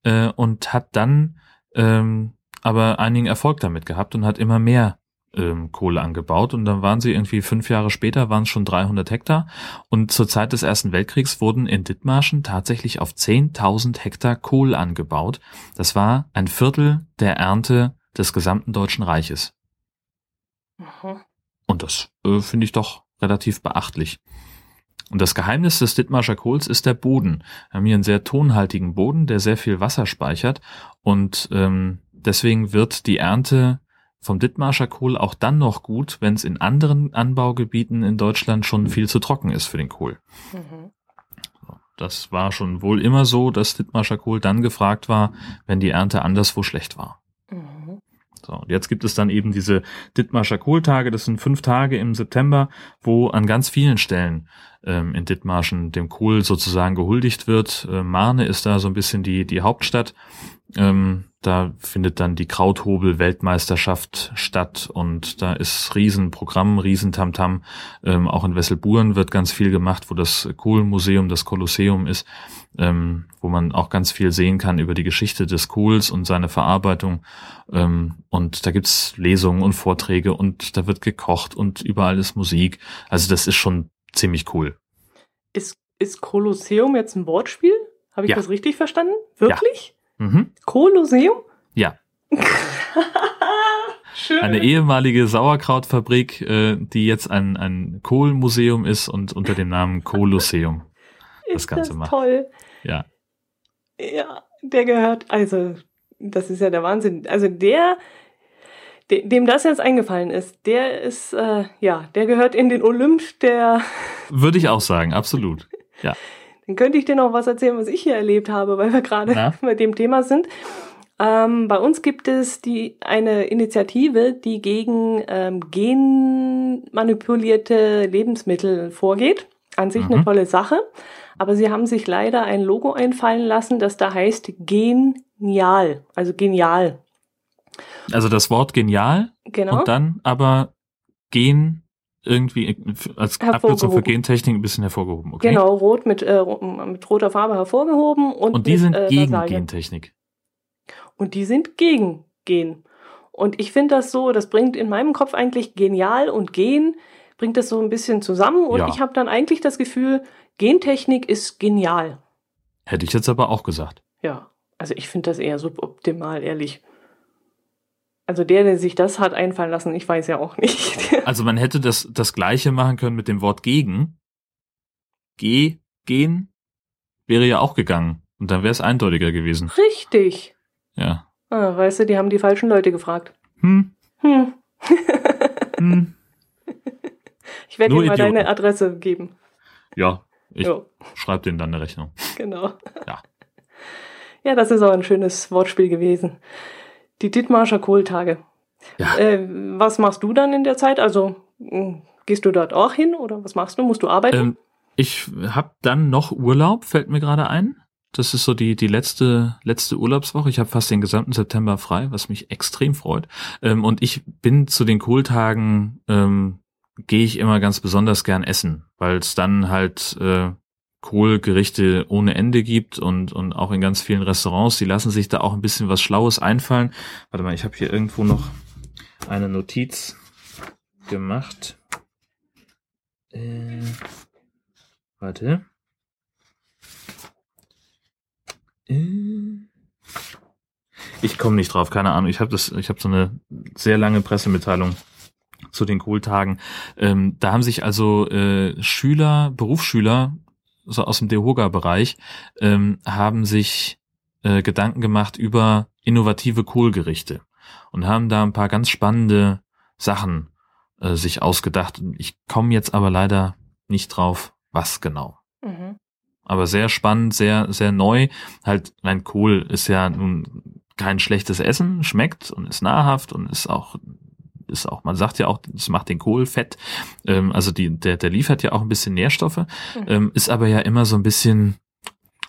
äh, und hat dann ähm, aber einigen Erfolg damit gehabt und hat immer mehr ähm, Kohle angebaut und dann waren sie irgendwie fünf Jahre später waren es schon 300 Hektar und zur Zeit des Ersten Weltkriegs wurden in Dithmarschen tatsächlich auf 10.000 Hektar Kohl angebaut. Das war ein Viertel der Ernte des gesamten Deutschen Reiches. Mhm. Und das äh, finde ich doch relativ beachtlich. Und das Geheimnis des Dithmarscher Kohls ist der Boden. Wir haben hier einen sehr tonhaltigen Boden, der sehr viel Wasser speichert und ähm, deswegen wird die Ernte vom Dithmarscher Kohl auch dann noch gut, wenn es in anderen Anbaugebieten in Deutschland schon viel zu trocken ist für den Kohl. Mhm. Das war schon wohl immer so, dass Dithmarscher Kohl dann gefragt war, wenn die Ernte anderswo schlecht war. Mhm. So, und jetzt gibt es dann eben diese Dithmarscher Kohltage, das sind fünf Tage im September, wo an ganz vielen Stellen ähm, in Dithmarschen dem Kohl sozusagen gehuldigt wird. Äh, Marne ist da so ein bisschen die, die Hauptstadt. Ähm, da findet dann die Krauthobel-Weltmeisterschaft statt und da ist Riesenprogramm, Riesentamtam. Ähm, auch in Wesselburen wird ganz viel gemacht, wo das Kohlmuseum, das Kolosseum ist, ähm, wo man auch ganz viel sehen kann über die Geschichte des Kohls und seine Verarbeitung. Ähm, und da gibt's Lesungen und Vorträge und da wird gekocht und überall ist Musik. Also das ist schon ziemlich cool. Ist, ist Kolosseum jetzt ein Wortspiel? Habe ich ja. das richtig verstanden? Wirklich? Ja. Mhm. Kolosseum? Ja. Schön. Eine ehemalige Sauerkrautfabrik, äh, die jetzt ein, ein Kohlmuseum ist und unter dem Namen Kolosseum das Ganze das macht. Toll. Ja. Ja, der gehört, also, das ist ja der Wahnsinn. Also der, de, dem das jetzt eingefallen ist, der ist, äh, ja, der gehört in den Olymp der. Würde ich auch sagen, absolut. Ja. Dann könnte ich dir noch was erzählen, was ich hier erlebt habe, weil wir gerade bei dem Thema sind. Ähm, bei uns gibt es die, eine Initiative, die gegen ähm, genmanipulierte Lebensmittel vorgeht. An sich mhm. eine tolle Sache. Aber sie haben sich leider ein Logo einfallen lassen, das da heißt genial. Also genial. Also das Wort genial. Genau. Und dann aber gen irgendwie als Abkürzung für Gentechnik ein bisschen hervorgehoben. Okay? Genau, rot mit, äh, mit roter Farbe hervorgehoben. Und, und die mit, sind äh, gegen Vasalien. Gentechnik. Und die sind gegen Gen. Und ich finde das so, das bringt in meinem Kopf eigentlich genial und Gen, bringt das so ein bisschen zusammen. Und ja. ich habe dann eigentlich das Gefühl, Gentechnik ist genial. Hätte ich jetzt aber auch gesagt. Ja, also ich finde das eher suboptimal, ehrlich. Also der, der sich das hat einfallen lassen, ich weiß ja auch nicht. Also man hätte das, das gleiche machen können mit dem Wort gegen. G, gehen, wäre ja auch gegangen. Und dann wäre es eindeutiger gewesen. Richtig. Ja. Ah, weißt du, die haben die falschen Leute gefragt. Hm. Hm. hm. Ich werde dir mal deine Adresse geben. Ja, ich jo. schreibe denen dann eine Rechnung. Genau. Ja. Ja, das ist auch ein schönes Wortspiel gewesen. Die Dithmarscher Kohltage. Ja. Äh, was machst du dann in der Zeit? Also hm, gehst du dort auch hin oder was machst du? Musst du arbeiten? Ähm, ich habe dann noch Urlaub, fällt mir gerade ein. Das ist so die, die letzte, letzte Urlaubswoche. Ich habe fast den gesamten September frei, was mich extrem freut. Ähm, und ich bin zu den Kohltagen, ähm, gehe ich immer ganz besonders gern essen, weil es dann halt äh, Kohlgerichte ohne Ende gibt und, und auch in ganz vielen Restaurants. Die lassen sich da auch ein bisschen was Schlaues einfallen. Warte mal, ich habe hier irgendwo noch eine Notiz gemacht. Äh, warte. Äh, ich komme nicht drauf, keine Ahnung. Ich habe das, ich habe so eine sehr lange Pressemitteilung zu den Kohltagen. Ähm, da haben sich also äh, Schüler, Berufsschüler so aus dem Dehoga-Bereich, ähm, haben sich äh, Gedanken gemacht über innovative Kohlgerichte und haben da ein paar ganz spannende Sachen äh, sich ausgedacht. Ich komme jetzt aber leider nicht drauf, was genau. Mhm. Aber sehr spannend, sehr, sehr neu. Halt, mein Kohl ist ja nun kein schlechtes Essen, schmeckt und ist nahrhaft und ist auch ist auch, man sagt ja auch, es macht den Kohl fett. Ähm, also die, der, der liefert ja auch ein bisschen Nährstoffe, mhm. ähm, ist aber ja immer so ein bisschen,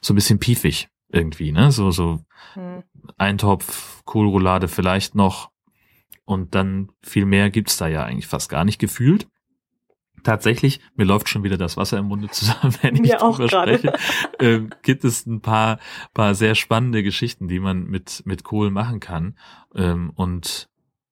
so ein bisschen piefig irgendwie, ne? So, so mhm. Eintopf, Kohlroulade vielleicht noch. Und dann viel mehr gibt's da ja eigentlich fast gar nicht gefühlt. tatsächlich, mir läuft schon wieder das Wasser im Munde zusammen, wenn ich Mir drüber spreche. Ähm, gibt es ein paar, paar sehr spannende Geschichten, die man mit, mit Kohl machen kann. Ähm, und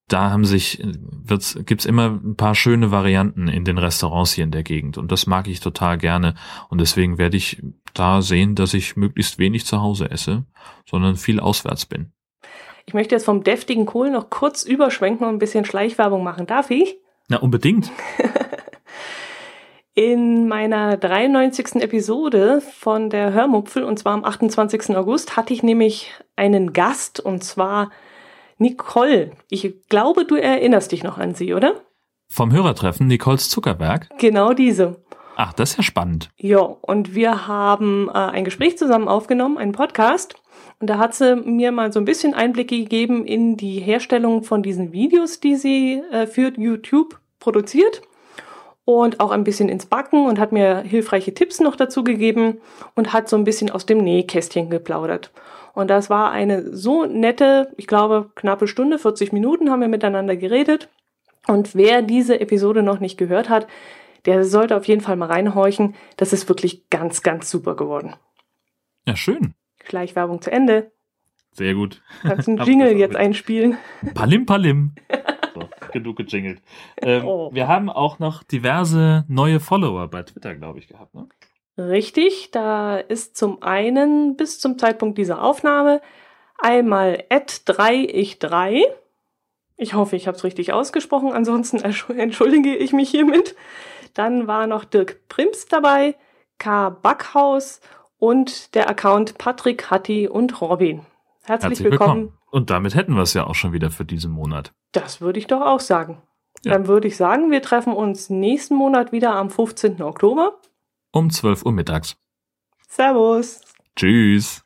da haben sich, wird's, gibt's immer ein paar schöne Varianten in den Restaurants hier in der Gegend. Und das mag ich total gerne. Und deswegen werde ich da sehen, dass ich möglichst wenig zu Hause esse, sondern viel auswärts bin. Ich möchte jetzt vom deftigen Kohl noch kurz überschwenken und ein bisschen Schleichwerbung machen. Darf ich? Na, unbedingt. In meiner 93. Episode von der Hörmupfel, und zwar am 28. August, hatte ich nämlich einen Gast, und zwar Nicole. Ich glaube, du erinnerst dich noch an sie, oder? Vom Hörertreffen Nicoles Zuckerberg. Genau diese. Ach, das ist ja spannend. Ja, und wir haben äh, ein Gespräch zusammen aufgenommen, einen Podcast. Und da hat sie mir mal so ein bisschen Einblicke gegeben in die Herstellung von diesen Videos, die sie äh, für YouTube produziert. Und auch ein bisschen ins Backen und hat mir hilfreiche Tipps noch dazu gegeben und hat so ein bisschen aus dem Nähkästchen geplaudert. Und das war eine so nette, ich glaube, knappe Stunde, 40 Minuten haben wir miteinander geredet. Und wer diese Episode noch nicht gehört hat, der sollte auf jeden Fall mal reinhorchen. Das ist wirklich ganz, ganz super geworden. Ja, schön. Schleichwerbung zu Ende. Sehr gut. Kannst einen Jingle jetzt einspielen. Palim Palim. So, genug gejingelt. Ähm, Oh. Wir haben auch noch diverse neue Follower bei Twitter, glaube ich, gehabt. Ne? Richtig, da ist zum einen bis zum Zeitpunkt dieser Aufnahme einmal @3ich3. Ich hoffe, ich habe es richtig ausgesprochen, ansonsten entsch- entschuldige ich mich hiermit. Dann war noch Dirk Prims dabei, K. Backhaus und der Account Patrick, Hatti und Robin. Herzlich, Herzlich willkommen. willkommen. Und damit hätten wir es ja auch schon wieder für diesen Monat. Das würde ich doch auch sagen. Ja. Dann würde ich sagen, wir treffen uns nächsten Monat wieder am 15. Oktober. Um 12 Uhr mittags. Servus. Tschüss.